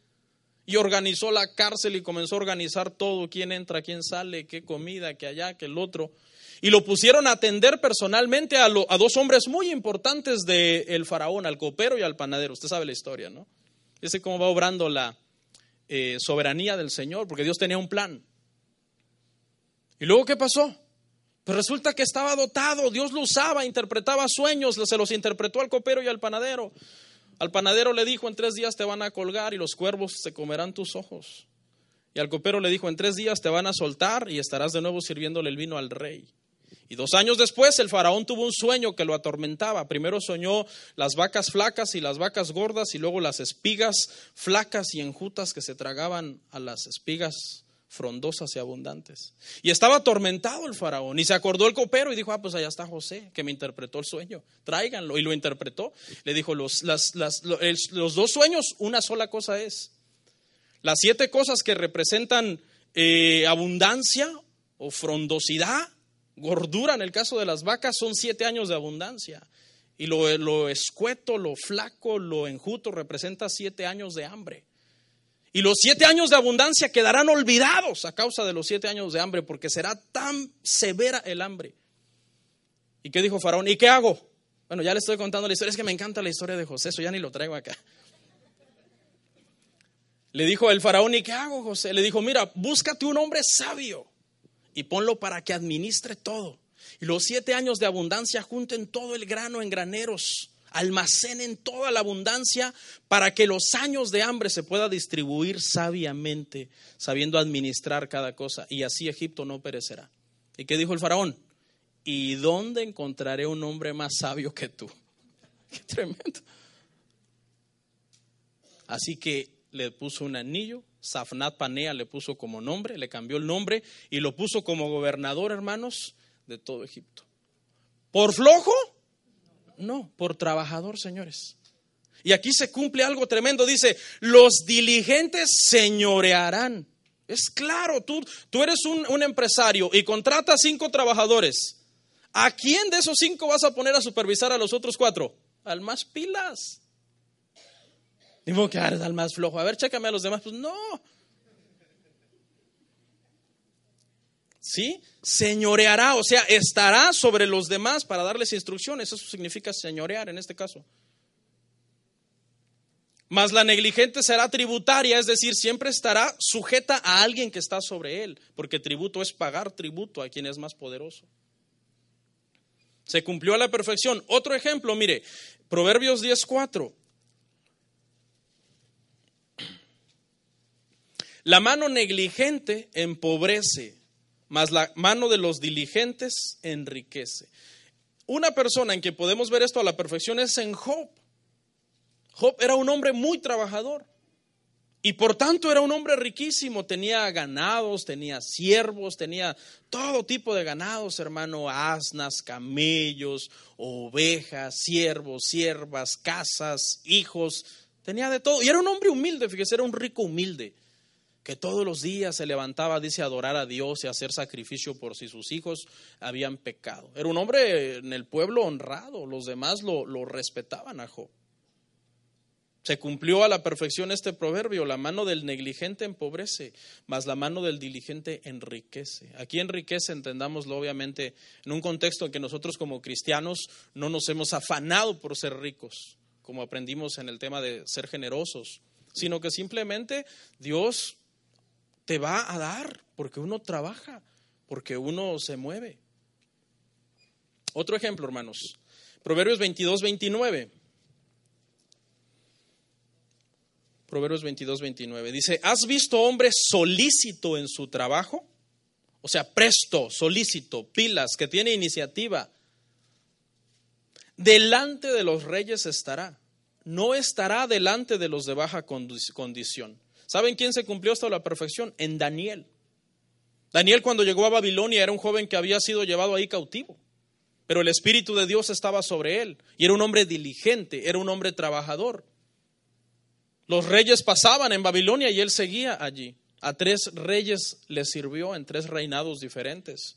y organizó la cárcel y comenzó a organizar todo, quién entra, quién sale, qué comida, qué allá, qué el otro. Y lo pusieron a atender personalmente a, dos hombres muy importantes del faraón, al copero y al panadero. Usted sabe la historia, ¿no? Ese cómo va obrando la eh, soberanía del Señor, porque Dios tenía un plan. ¿Y luego qué pasó? Pues resulta que estaba dotado, Dios lo usaba, interpretaba sueños, se los interpretó al copero y al panadero. Al panadero le dijo, en tres días te van a colgar y los cuervos se comerán tus ojos. Y al copero le dijo, en tres días te van a soltar y estarás de nuevo sirviéndole el vino al rey. Y dos años después el faraón tuvo un sueño que lo atormentaba. Primero soñó las vacas flacas y las vacas gordas y luego las espigas flacas y enjutas que se tragaban a las espigas frondosas y abundantes. Y estaba atormentado el faraón. Y se acordó el copero y dijo, ah, pues allá está José, que me interpretó el sueño. Tráiganlo. Y lo interpretó. Le dijo, los, los, dos sueños, una sola cosa es. Las siete cosas que representan eh, abundancia o frondosidad, gordura en el caso de las vacas, son siete años de abundancia. Y lo, lo escueto, lo flaco, lo enjuto representa siete años de hambre. Y los siete años de abundancia quedarán olvidados a causa de los siete años de hambre, porque será tan severa el hambre. ¿Y qué dijo Faraón? ¿Y qué hago? Bueno, ya le estoy contando la historia, es que me encanta la historia de José, eso ya ni lo traigo acá. Le dijo el faraón, ¿y qué hago, José? Le dijo, mira, búscate un hombre sabio y ponlo para que administre todo. Y los siete años de abundancia junten todo el grano en graneros almacenen toda la abundancia para que los años de hambre se pueda distribuir sabiamente, sabiendo administrar cada cosa, y así Egipto no perecerá. ¿Y qué dijo el faraón? ¿Y dónde encontraré un hombre más sabio que tú? Qué tremendo. Así que le puso un anillo, Safnat Panea le puso como nombre, le cambió el nombre y lo puso como gobernador, hermanos, de todo Egipto. ¿Por flojo? No, por trabajador, señores. Y aquí se cumple algo tremendo. Dice, los diligentes señorearán. Es claro, tú, tú eres un, un empresario y contratas cinco trabajadores. ¿A quién de esos cinco vas a poner a supervisar a los otros cuatro? Al más pilas. Digo que eres al más flojo. A ver, chécame a los demás. Pues no. ¿Sí? Señoreará, o sea, estará sobre los demás para darles instrucciones. Eso significa señorear en este caso. Mas la negligente será tributaria, es decir, siempre estará sujeta a alguien que está sobre él, porque tributo es pagar tributo a quien es más poderoso. Se cumplió a la perfección. Otro ejemplo, mire, Proverbios 10:4. La mano negligente empobrece, mas la mano de los diligentes enriquece. Una persona en que podemos ver esto a la perfección es en Job. Job era un hombre muy trabajador y por tanto era un hombre riquísimo, tenía ganados, tenía siervos, tenía todo tipo de ganados, hermano, asnas, camellos, ovejas, siervos, siervas, casas, hijos, tenía de todo. Y era un hombre humilde, fíjese, era un rico humilde, que todos los días se levantaba, dice, a adorar a Dios y a hacer sacrificio por si sus hijos habían pecado. Era un hombre en el pueblo honrado, los demás lo, lo respetaban a Job. Se cumplió a la perfección este proverbio, la mano del negligente empobrece, mas la mano del diligente enriquece. Aquí enriquece, entendámoslo obviamente, en un contexto en que nosotros como cristianos no nos hemos afanado por ser ricos, como aprendimos en el tema de ser generosos, sino que simplemente Dios te va a dar porque uno trabaja, porque uno se mueve. Otro ejemplo, hermanos. Proverbios 22, 29. Proverbios 22, 29. Dice, ¿has visto hombre solícito en su trabajo? O sea, presto, solícito, pilas, que tiene iniciativa. Delante de los reyes estará. No estará delante de los de baja condición. ¿Saben quién se cumplió hasta la perfección? En Daniel. Daniel cuando llegó a Babilonia era un joven que había sido llevado ahí cautivo. Pero el Espíritu de Dios estaba sobre él. Y era un hombre diligente, era un hombre trabajador. Los reyes pasaban en Babilonia y él seguía allí. A tres reyes le sirvió en tres reinados diferentes.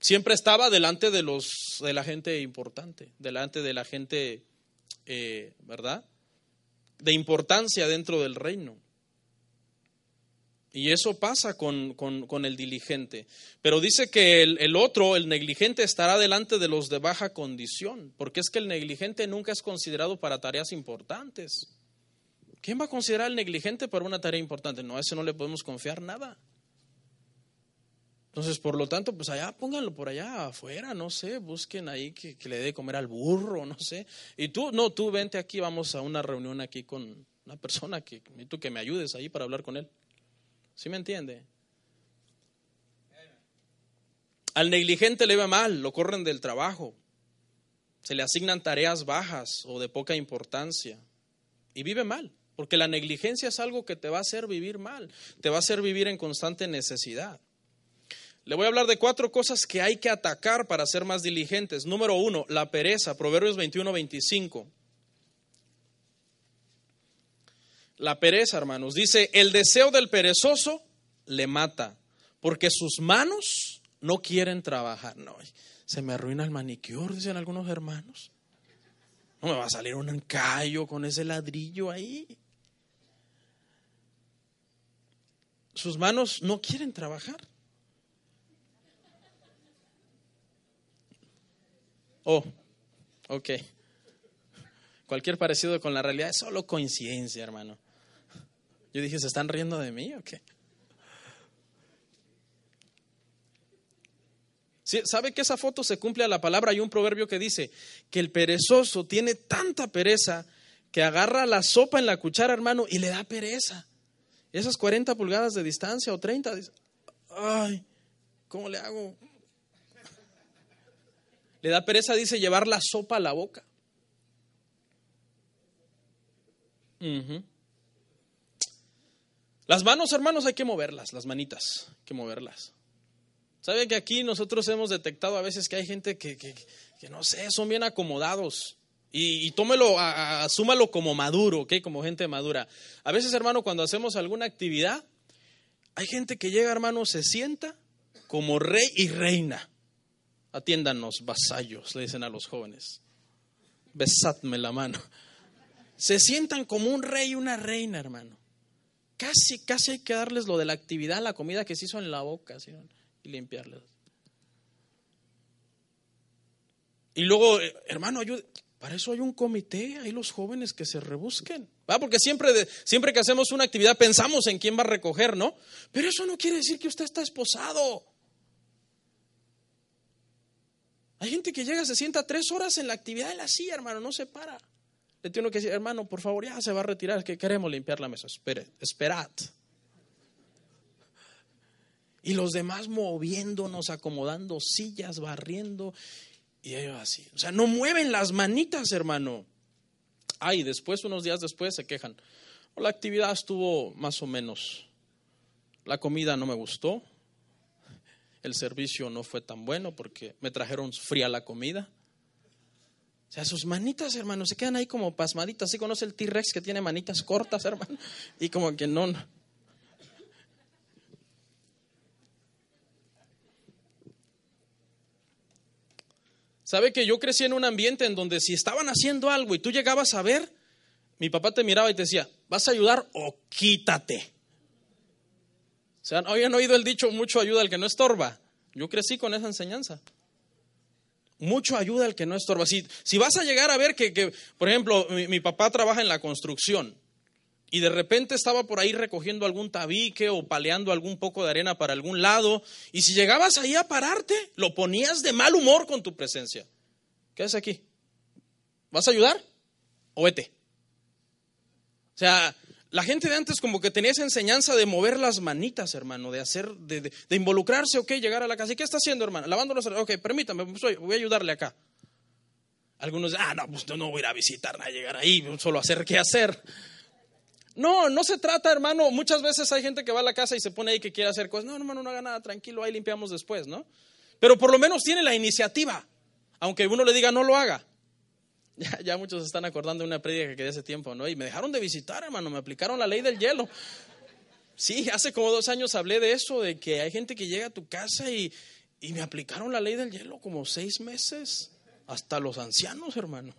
Siempre estaba delante de los de la gente importante, delante de la gente, eh, ¿verdad? De importancia dentro del reino. Y eso pasa con, con, el diligente. Pero dice que el, otro, el negligente, estará delante de los de baja condición, porque es que el negligente nunca es considerado para tareas importantes. ¿Quién va a considerar al negligente para una tarea importante? No, a ese no le podemos confiar nada. Entonces, por lo tanto, pues allá pónganlo por allá afuera, no sé, busquen ahí que, le dé comer al burro, no sé. Y tú, no, tú vente aquí, vamos a una reunión aquí con una persona que tú que me ayudes ahí para hablar con él. ¿Sí me entiende? Al negligente le va mal, lo corren del trabajo, se le asignan tareas bajas o de poca importancia y vive mal. Porque la negligencia es algo que te va a hacer vivir mal, te va a hacer vivir en constante necesidad. Le voy a hablar de cuatro cosas que hay que atacar para ser más diligentes. Número uno, la pereza, Proverbios 21, 25. La pereza, hermanos, dice, el deseo del perezoso le mata, porque sus manos no quieren trabajar. No, se me arruina el manicure, dicen algunos hermanos. No me va a salir un callo con ese ladrillo ahí. sus manos no quieren trabajar. Oh, ok. Cualquier parecido con la realidad es solo coincidencia, hermano. Yo dije, ¿se están riendo de mí o qué? ¿Sabe que esa foto se cumple a la palabra? Hay un proverbio que dice que el perezoso tiene tanta pereza que agarra la sopa en la cuchara, hermano, y le da pereza esas 40 pulgadas de distancia o 30, dice, ay, ¿cómo le hago? Le da pereza, dice, llevar la sopa a la boca. Las manos, hermanos, hay que moverlas, las manitas, hay que moverlas. ¿Sabe que aquí nosotros hemos detectado a veces que hay gente que, que, no sé, son bien acomodados? Y, tómelo, asúmalo como maduro, ¿ok? Como gente madura. A veces, hermano, cuando hacemos alguna actividad, hay gente que llega, hermano, se sienta como rey y reina. Atiéndanos, vasallos, le dicen a los jóvenes. Besadme la mano. Se sientan como un rey y una reina, hermano. Casi, casi hay que darles lo de la actividad, la comida que se hizo en la boca, y limpiarles. Y luego, eh, hermano, ayude. Para eso hay un comité, hay los jóvenes que se rebusquen. ¿va? Porque siempre, siempre que hacemos una actividad pensamos en quién va a recoger, ¿no? Pero eso no quiere decir que usted está esposado. Hay gente que llega, se sienta tres horas en la actividad de la silla, hermano, no se para. Le tengo que decir, hermano, por favor, ya se va a retirar, que queremos limpiar la mesa. Espere, esperad. Y los demás moviéndonos, acomodando sillas, barriendo. Y ellos así. O sea, no mueven las manitas, hermano. Ay, después, unos días después, se quejan. La actividad estuvo más o menos. La comida no me gustó. El servicio no fue tan bueno porque me trajeron fría la comida. Sea, sus manitas, hermano, se quedan ahí como pasmaditas. ¿Sí conoce el T-Rex que tiene manitas cortas, hermano? Y como que no. ¿Sabe que yo crecí en un ambiente en donde si estaban haciendo algo y tú llegabas a ver, mi papá te miraba y te decía, ¿vas a ayudar o quítate? O sea, habían oído el dicho, mucho ayuda al que no estorba. Yo crecí con esa enseñanza mucho ayuda al que no estorba. Si, si vas a llegar a ver que, por ejemplo, mi, papá trabaja en la construcción y de repente estaba por ahí recogiendo algún tabique o paleando algún poco de arena para algún lado, y si llegabas ahí a pararte, lo ponías de mal humor con tu presencia. ¿Qué haces aquí? ¿Vas a ayudar? O vete. O sea, la gente de antes como que tenía esa enseñanza de mover las manitas, hermano, de hacer, de, involucrarse, ok, llegar a la casa. ¿Y qué está haciendo, hermano? Lavando los... Ok, permítame, pues, voy a ayudarle acá. Algunos, ah, no, pues no voy a ir a visitar, a llegar ahí, solo hacer qué hacer. No, no se trata, hermano. Muchas veces hay gente que va a la casa y se pone ahí que quiere hacer cosas. No, hermano, no haga nada, tranquilo, ahí limpiamos después, ¿no? Pero por lo menos tiene la iniciativa, aunque uno le diga no lo haga. Ya, ya muchos están acordando de una prédica que quedé hace tiempo, ¿no? Y me dejaron de visitar, hermano, me aplicaron la ley del hielo. Sí, hace como dos años hablé de eso, de que hay gente que llega a tu casa y, y me aplicaron la ley del hielo como seis meses, hasta los ancianos, hermano.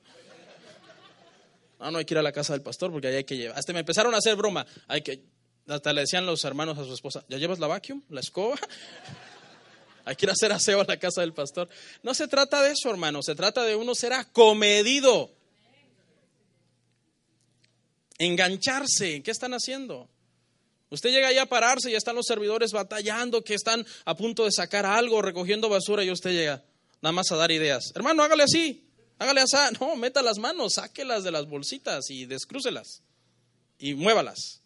No, no hay que ir a la casa del pastor porque ahí hay que llevar. Hasta me empezaron a hacer broma. Hay que, hasta le decían los hermanos a su esposa, ¿ya llevas la vacuum, la escoba? Hay que ir a hacer aseo a la casa del pastor. No se trata de eso, hermano, se trata de uno ser acomedido. Engancharse, ¿qué están haciendo? Usted llega allá a pararse y están los servidores batallando, que están a punto de sacar algo, recogiendo basura, y usted llega nada más a dar ideas. Hermano, hágale así, hágale así. No, meta las manos, sáquelas de las bolsitas y descrúcelas y muévalas.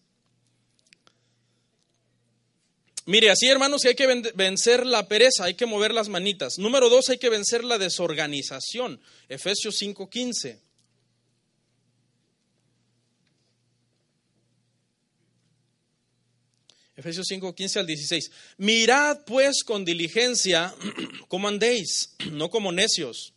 Mire, así hermanos, hay que vencer la pereza, hay que mover las manitas. Número dos, hay que vencer la desorganización. Efesios 5:15. Efesios 5, 15 al 16. Mirad pues con diligencia cómo andéis, no como necios,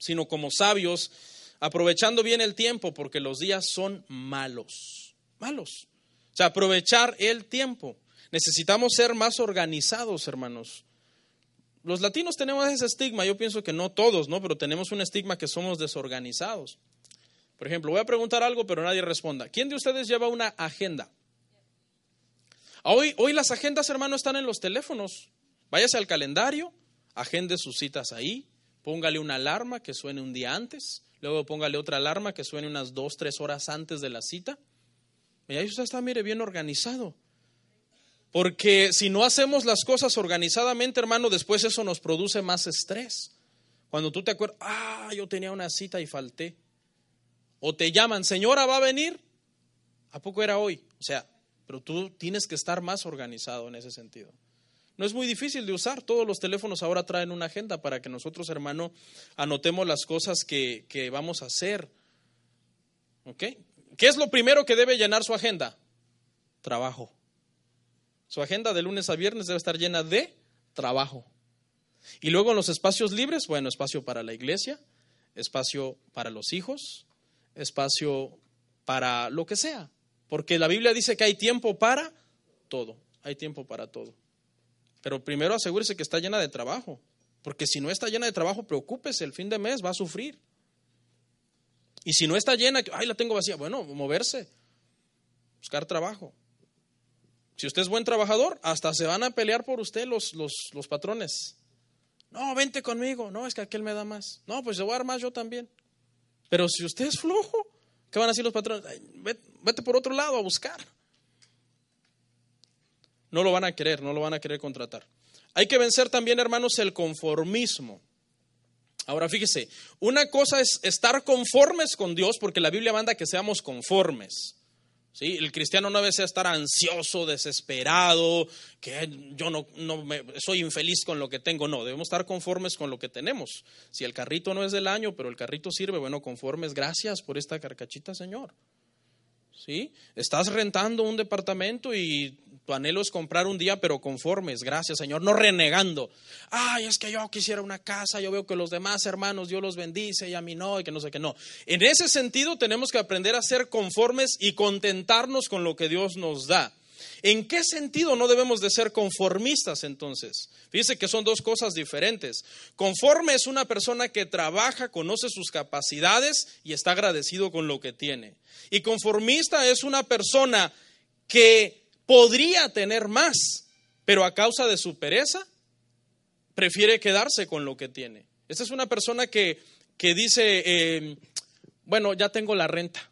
sino como sabios, aprovechando bien el tiempo, porque los días son malos. Malos. O sea, aprovechar el tiempo. Necesitamos ser más organizados, hermanos. Los latinos tenemos ese estigma, yo pienso que no todos, ¿no? Pero tenemos un estigma que somos desorganizados. Por ejemplo, voy a preguntar algo, pero nadie responda. ¿Quién de ustedes lleva una agenda? Hoy, hoy las agendas, hermano, están en los teléfonos. Váyase al calendario, agende sus citas ahí, póngale una alarma que suene un día antes, luego póngale otra alarma que suene unas dos, tres horas antes de la cita. Y ahí usted está, mire, bien organizado. Porque si no hacemos las cosas organizadamente, hermano, después eso nos produce más estrés. Cuando tú te acuerdas, ah, yo tenía una cita y falté. O te llaman, señora, ¿va a venir? ¿A poco era hoy? O sea, pero tú tienes que estar más organizado en ese sentido. No es muy difícil de usar. Todos los teléfonos ahora traen una agenda para que nosotros, hermano, anotemos las cosas que, que vamos a hacer. ¿Ok? ¿qué es lo primero que debe llenar su agenda? Trabajo. Su agenda de lunes a viernes debe estar llena de trabajo. Y luego en los espacios libres, bueno, espacio para la iglesia, espacio para los hijos, espacio para lo que sea. Porque la Biblia dice que hay tiempo para todo, hay tiempo para todo. Pero primero asegúrese que está llena de trabajo, porque si no está llena de trabajo, preocúpese, el fin de mes va a sufrir. Y si no está llena, ay, la tengo vacía, bueno, moverse, buscar trabajo. Si usted es buen trabajador, hasta se van a pelear por usted los, los, los patrones. No, vente conmigo. No, es que aquel me da más. No, pues yo voy a dar más yo también. Pero si usted es flojo, ¿qué van a decir los patrones? vete por otro lado a buscar. No lo van a querer, no lo van a querer contratar. Hay que vencer también, hermanos, el conformismo. Ahora fíjese, una cosa es estar conformes con Dios, porque la Biblia manda que seamos conformes. El cristiano no debe estar ansioso, desesperado, que yo no, no me, soy infeliz con lo que tengo. No, debemos estar conformes con lo que tenemos. Si el carrito no es del año, pero el carrito sirve, bueno, conformes, gracias por esta carcachita, Señor. ¿Sí? Estás rentando un departamento y tu anhelo es comprar un día, pero conformes, gracias Señor, no renegando. Ay, es que yo quisiera una casa, yo veo que los demás hermanos Dios los bendice y a mí no, y que no sé qué no. En ese sentido tenemos que aprender a ser conformes y contentarnos con lo que Dios nos da. ¿En qué sentido no debemos de ser conformistas entonces? Fíjese que son dos cosas diferentes. Conforme es una persona que trabaja, conoce sus capacidades y está agradecido con lo que tiene. Y conformista es una persona que podría tener más, pero a causa de su pereza, prefiere quedarse con lo que tiene. Esta es una persona que, que dice, eh, bueno, ya tengo la renta,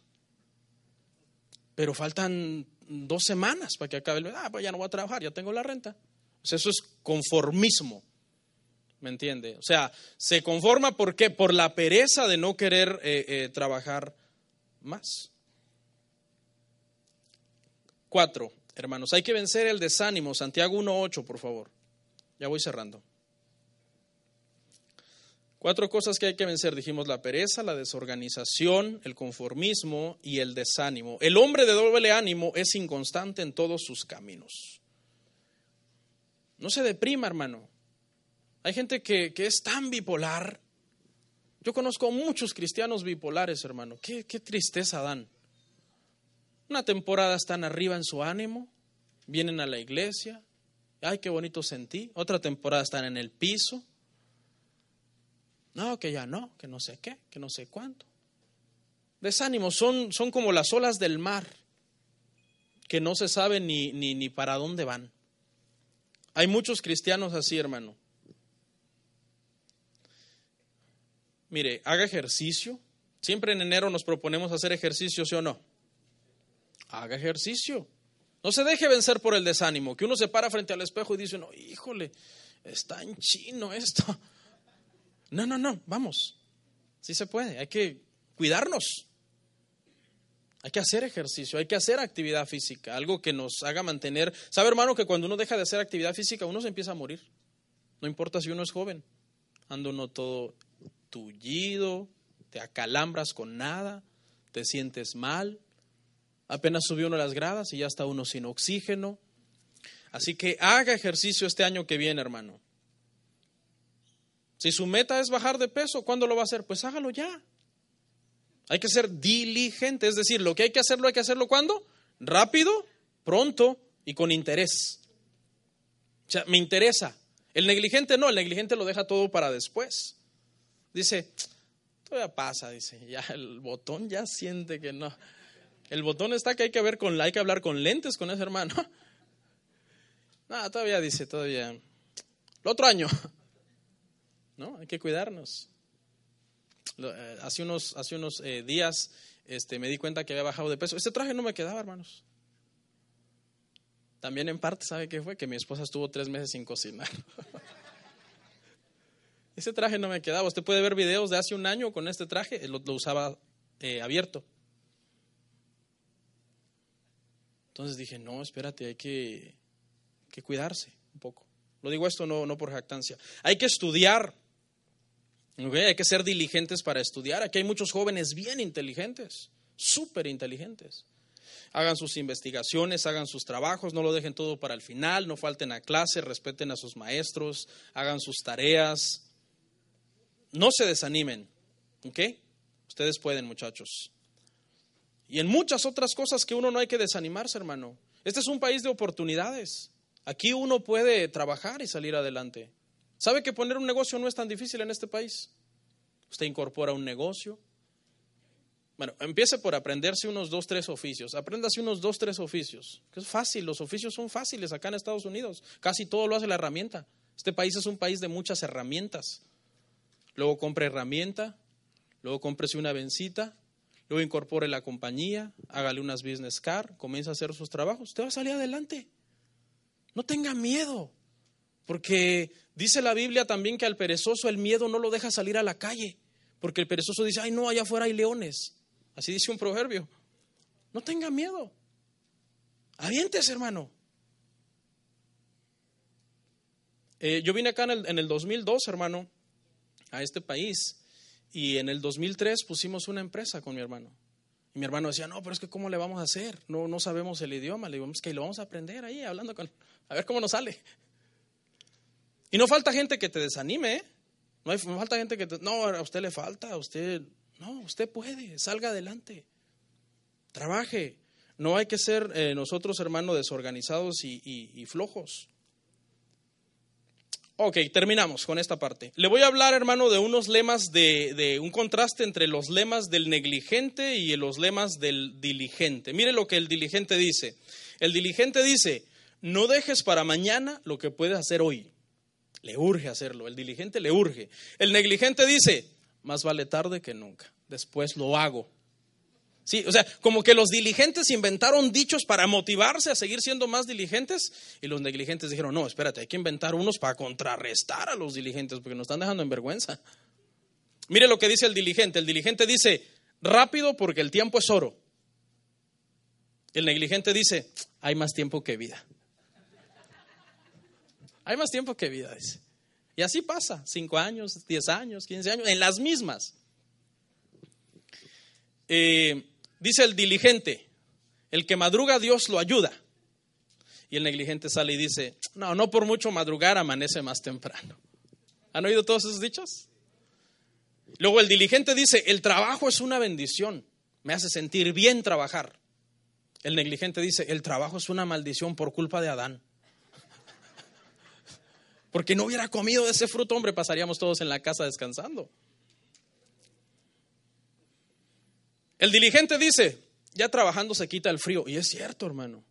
pero faltan dos semanas para que acabe el mes. Ah, pues ya no voy a trabajar, ya tengo la renta. eso es conformismo. ¿Me entiende? O sea, se conforma ¿por qué? Por la pereza de no querer eh, eh, trabajar más. Cuatro, hermanos. Hay que vencer el desánimo. Santiago 1.8, por favor. Ya voy cerrando. Cuatro cosas que hay que vencer. Dijimos la pereza, la desorganización, el conformismo y el desánimo. El hombre de doble ánimo es inconstante en todos sus caminos. No se deprima, hermano. Hay gente que, es tan bipolar. Yo conozco muchos cristianos bipolares, hermano. Qué, qué tristeza dan. Una temporada están arriba en su ánimo, vienen a la iglesia, ay, qué bonito sentí. Otra temporada están en el piso. No, que ya no, que no sé qué, que no sé cuánto. Desánimo, son, son como las olas del mar, que no se sabe ni, ni, ni para dónde van. Hay muchos cristianos así, hermano. Mire, haga ejercicio. Siempre en enero nos proponemos hacer ejercicio, ¿sí o no? Haga ejercicio. No se deje vencer por el desánimo, que uno se para frente al espejo y dice, no, híjole, está en chino esto. No, no, no, vamos. Sí se puede, hay que cuidarnos. Hay que hacer ejercicio, hay que hacer actividad física, algo que nos haga mantener. ¿Sabe, hermano, que cuando uno deja de hacer actividad física, uno se empieza a morir? No importa si uno es joven, anda uno todo tullido, te acalambras con nada, te sientes mal, Apenas subió uno las gradas y ya está uno sin oxígeno. Así que haga ejercicio este año que viene, hermano. Si su meta es bajar de peso, ¿cuándo lo va a hacer? Pues hágalo ya. Hay que ser diligente, es decir, lo que hay que hacerlo, hay que hacerlo cuando? Rápido, pronto y con interés. O sea, me interesa. El negligente no, el negligente lo deja todo para después. Dice, todavía pasa, dice, ya el botón ya siente que no. El botón está que hay que ver con, hay que hablar con lentes con ese hermano. No, todavía dice, todavía. El otro año. ¿No? Hay que cuidarnos. Eh, hace unos, hace unos eh, días este, me di cuenta que había bajado de peso. Este traje no me quedaba, hermanos. También en parte, ¿sabe qué fue? Que mi esposa estuvo tres meses sin cocinar. Ese traje no me quedaba. Usted puede ver videos de hace un año con este traje, lo, usaba eh, abierto. Entonces dije, no, espérate, hay que, cuidarse un poco. Lo digo esto no, no por jactancia. Hay que estudiar. Hay que ser diligentes para estudiar. Aquí hay muchos jóvenes bien inteligentes. súper inteligentes. Hagan sus investigaciones, hagan sus trabajos, no lo dejen todo para el final, no falten a clase, respeten a sus maestros, hagan sus tareas. No se desanimen, ¿ok? Ustedes pueden, muchachos. Y en muchas otras cosas que uno no hay que desanimarse, hermano. Este es un país de oportunidades. Aquí uno puede trabajar y salir adelante. ¿Sabe que poner un negocio no es tan difícil en este país? Usted incorpora un negocio. Bueno, empiece por aprenderse unos dos, tres oficios. Apréndase unos dos, tres oficios. es fácil, los oficios son fáciles acá en Estados Unidos. Casi todo lo hace la herramienta. Este país es un país de muchas herramientas. Luego compre herramienta, luego cómprese una vencita, luego incorpore la compañía, hágale unas business card, comienza a hacer sus trabajos. Usted va a salir adelante. No tenga miedo, porque dice la Biblia también que al perezoso el miedo no lo deja salir a la calle, porque el perezoso dice, ay no, allá afuera hay leones. Así dice un proverbio. No tenga miedo. Avientes, hermano. Eh, yo vine acá en el, en el 2002, hermano, a este país. Y en el 2003 pusimos una empresa con mi hermano. Y mi hermano decía, no, pero es que ¿cómo le vamos a hacer? No, no sabemos el idioma. Le digo, es que lo vamos a aprender ahí, hablando con... A ver cómo nos sale. Y no falta gente que te desanime, ¿eh? No, hay, falta gente que te... No, a usted le falta, usted no, usted puede, salga adelante, trabaje. No hay que ser eh, nosotros, hermanos, desorganizados y, flojos. Ok, terminamos con esta parte. Le voy a hablar, hermano, de unos lemas, de, de, un contraste entre los lemas del negligente y los lemas del diligente. Mire lo que el diligente dice. El diligente dice, no dejes para mañana lo que puedes hacer hoy. Le urge hacerlo, el diligente le urge. El negligente dice, más vale tarde que nunca. Después lo hago. Sí, o sea, como que los diligentes inventaron dichos para motivarse a seguir siendo más diligentes y los negligentes dijeron, no, espérate, hay que inventar unos para contrarrestar a los diligentes porque nos están dejando en vergüenza. Mire lo que dice el diligente. El diligente dice, rápido porque el tiempo es oro. El negligente dice, hay más tiempo que vida. Hay más tiempo que vida, dice. Y así pasa, cinco años, diez años, quince años, en las mismas. Eh, dice el diligente, el que madruga Dios lo ayuda. Y el negligente sale y dice, no, no por mucho madrugar amanece más temprano. ¿Han oído todos esos dichos? Luego el diligente dice, el trabajo es una bendición, me hace sentir bien trabajar. El negligente dice, el trabajo es una maldición por culpa de Adán. Porque no hubiera comido ese fruto, hombre, pasaríamos todos en la casa descansando. El diligente dice, ya trabajando se quita el frío. Y es cierto, hermano.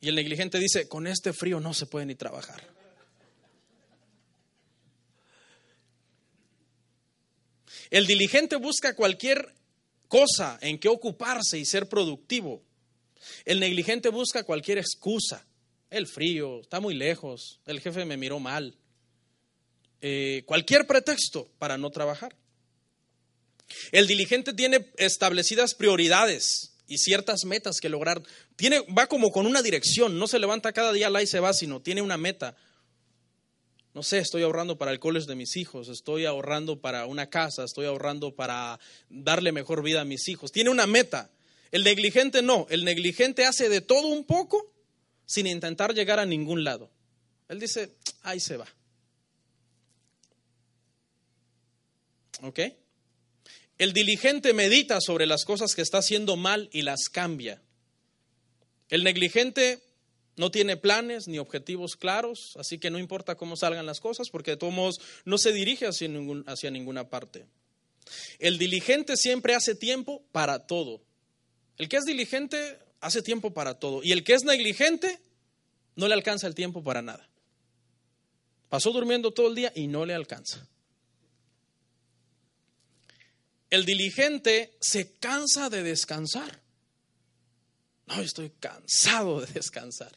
Y el negligente dice, con este frío no se puede ni trabajar. El diligente busca cualquier cosa en que ocuparse y ser productivo. El negligente busca cualquier excusa el frío, está muy lejos, el jefe me miró mal. Eh, cualquier pretexto para no trabajar. El diligente tiene establecidas prioridades y ciertas metas que lograr. Tiene, va como con una dirección, no se levanta cada día la y se va, sino tiene una meta. No sé, estoy ahorrando para el college de mis hijos, estoy ahorrando para una casa, estoy ahorrando para darle mejor vida a mis hijos. Tiene una meta. El negligente no, el negligente hace de todo un poco sin intentar llegar a ningún lado. Él dice, ahí se va. ¿Ok? El diligente medita sobre las cosas que está haciendo mal y las cambia. El negligente no tiene planes ni objetivos claros, así que no importa cómo salgan las cosas, porque de todos modos no se dirige hacia, hacia ninguna parte. El diligente siempre hace tiempo para todo. El que es diligente hace tiempo para todo. Y el que es negligente no le alcanza el tiempo para nada. Pasó durmiendo todo el día y no le alcanza. El diligente se cansa de descansar. No, estoy cansado de descansar.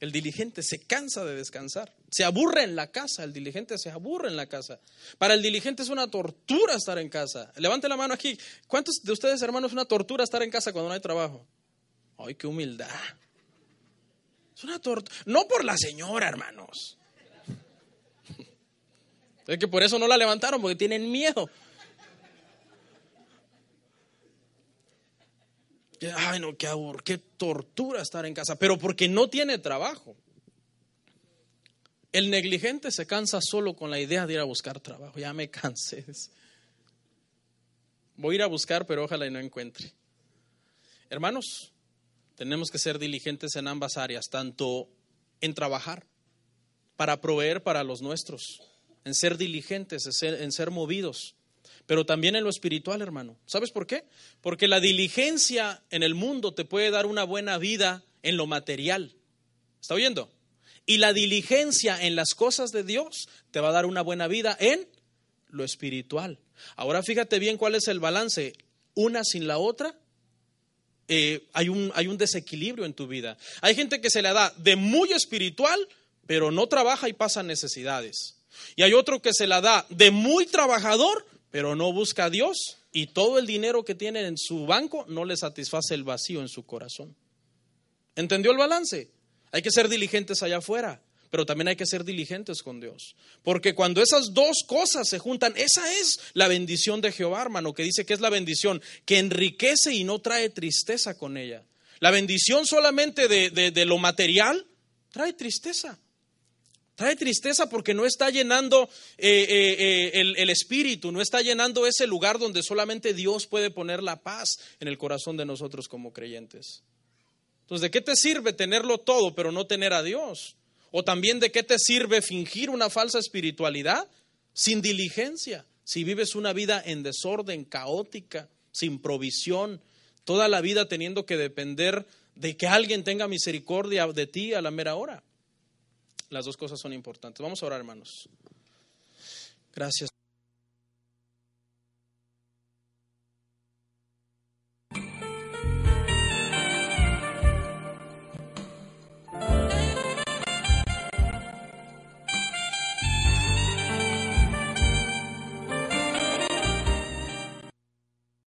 El diligente se cansa de descansar. Se aburre en la casa. El diligente se aburre en la casa. Para el diligente es una tortura estar en casa. Levante la mano aquí. ¿Cuántos de ustedes, hermanos, es una tortura estar en casa cuando no hay trabajo? Ay, qué humildad. Es una tortura. No por la señora, hermanos. Es que por eso no la levantaron, porque tienen miedo. Ay, no, qué aburro, qué tortura estar en casa, pero porque no tiene trabajo. El negligente se cansa solo con la idea de ir a buscar trabajo. Ya me cansé. Voy a ir a buscar, pero ojalá y no encuentre. Hermanos, tenemos que ser diligentes en ambas áreas, tanto en trabajar, para proveer para los nuestros, en ser diligentes, en ser movidos, pero también en lo espiritual, hermano. ¿Sabes por qué? Porque la diligencia en el mundo te puede dar una buena vida en lo material. ¿Está oyendo? Y la diligencia en las cosas de Dios te va a dar una buena vida en lo espiritual. Ahora fíjate bien cuál es el balance. Una sin la otra, eh, hay, un, hay un desequilibrio en tu vida. Hay gente que se le da de muy espiritual, pero no trabaja y pasa necesidades. Y hay otro que se la da de muy trabajador, pero no busca a Dios y todo el dinero que tiene en su banco no le satisface el vacío en su corazón. ¿Entendió el balance? Hay que ser diligentes allá afuera, pero también hay que ser diligentes con Dios. Porque cuando esas dos cosas se juntan, esa es la bendición de Jehová, hermano, que dice que es la bendición que enriquece y no trae tristeza con ella. La bendición solamente de, lo material trae tristeza. Trae tristeza porque no está llenando eh, eh, eh, el, el, espíritu, no está llenando ese lugar donde solamente Dios puede poner la paz en el corazón de nosotros como creyentes. Entonces, ¿de qué te sirve tenerlo todo pero no tener a Dios? O también de qué te sirve fingir una falsa espiritualidad sin diligencia, si vives una vida en desorden, caótica, sin provisión, toda la vida teniendo que depender de que alguien tenga misericordia de ti a la mera hora. Las dos cosas son importantes. Vamos a orar, hermanos. Gracias.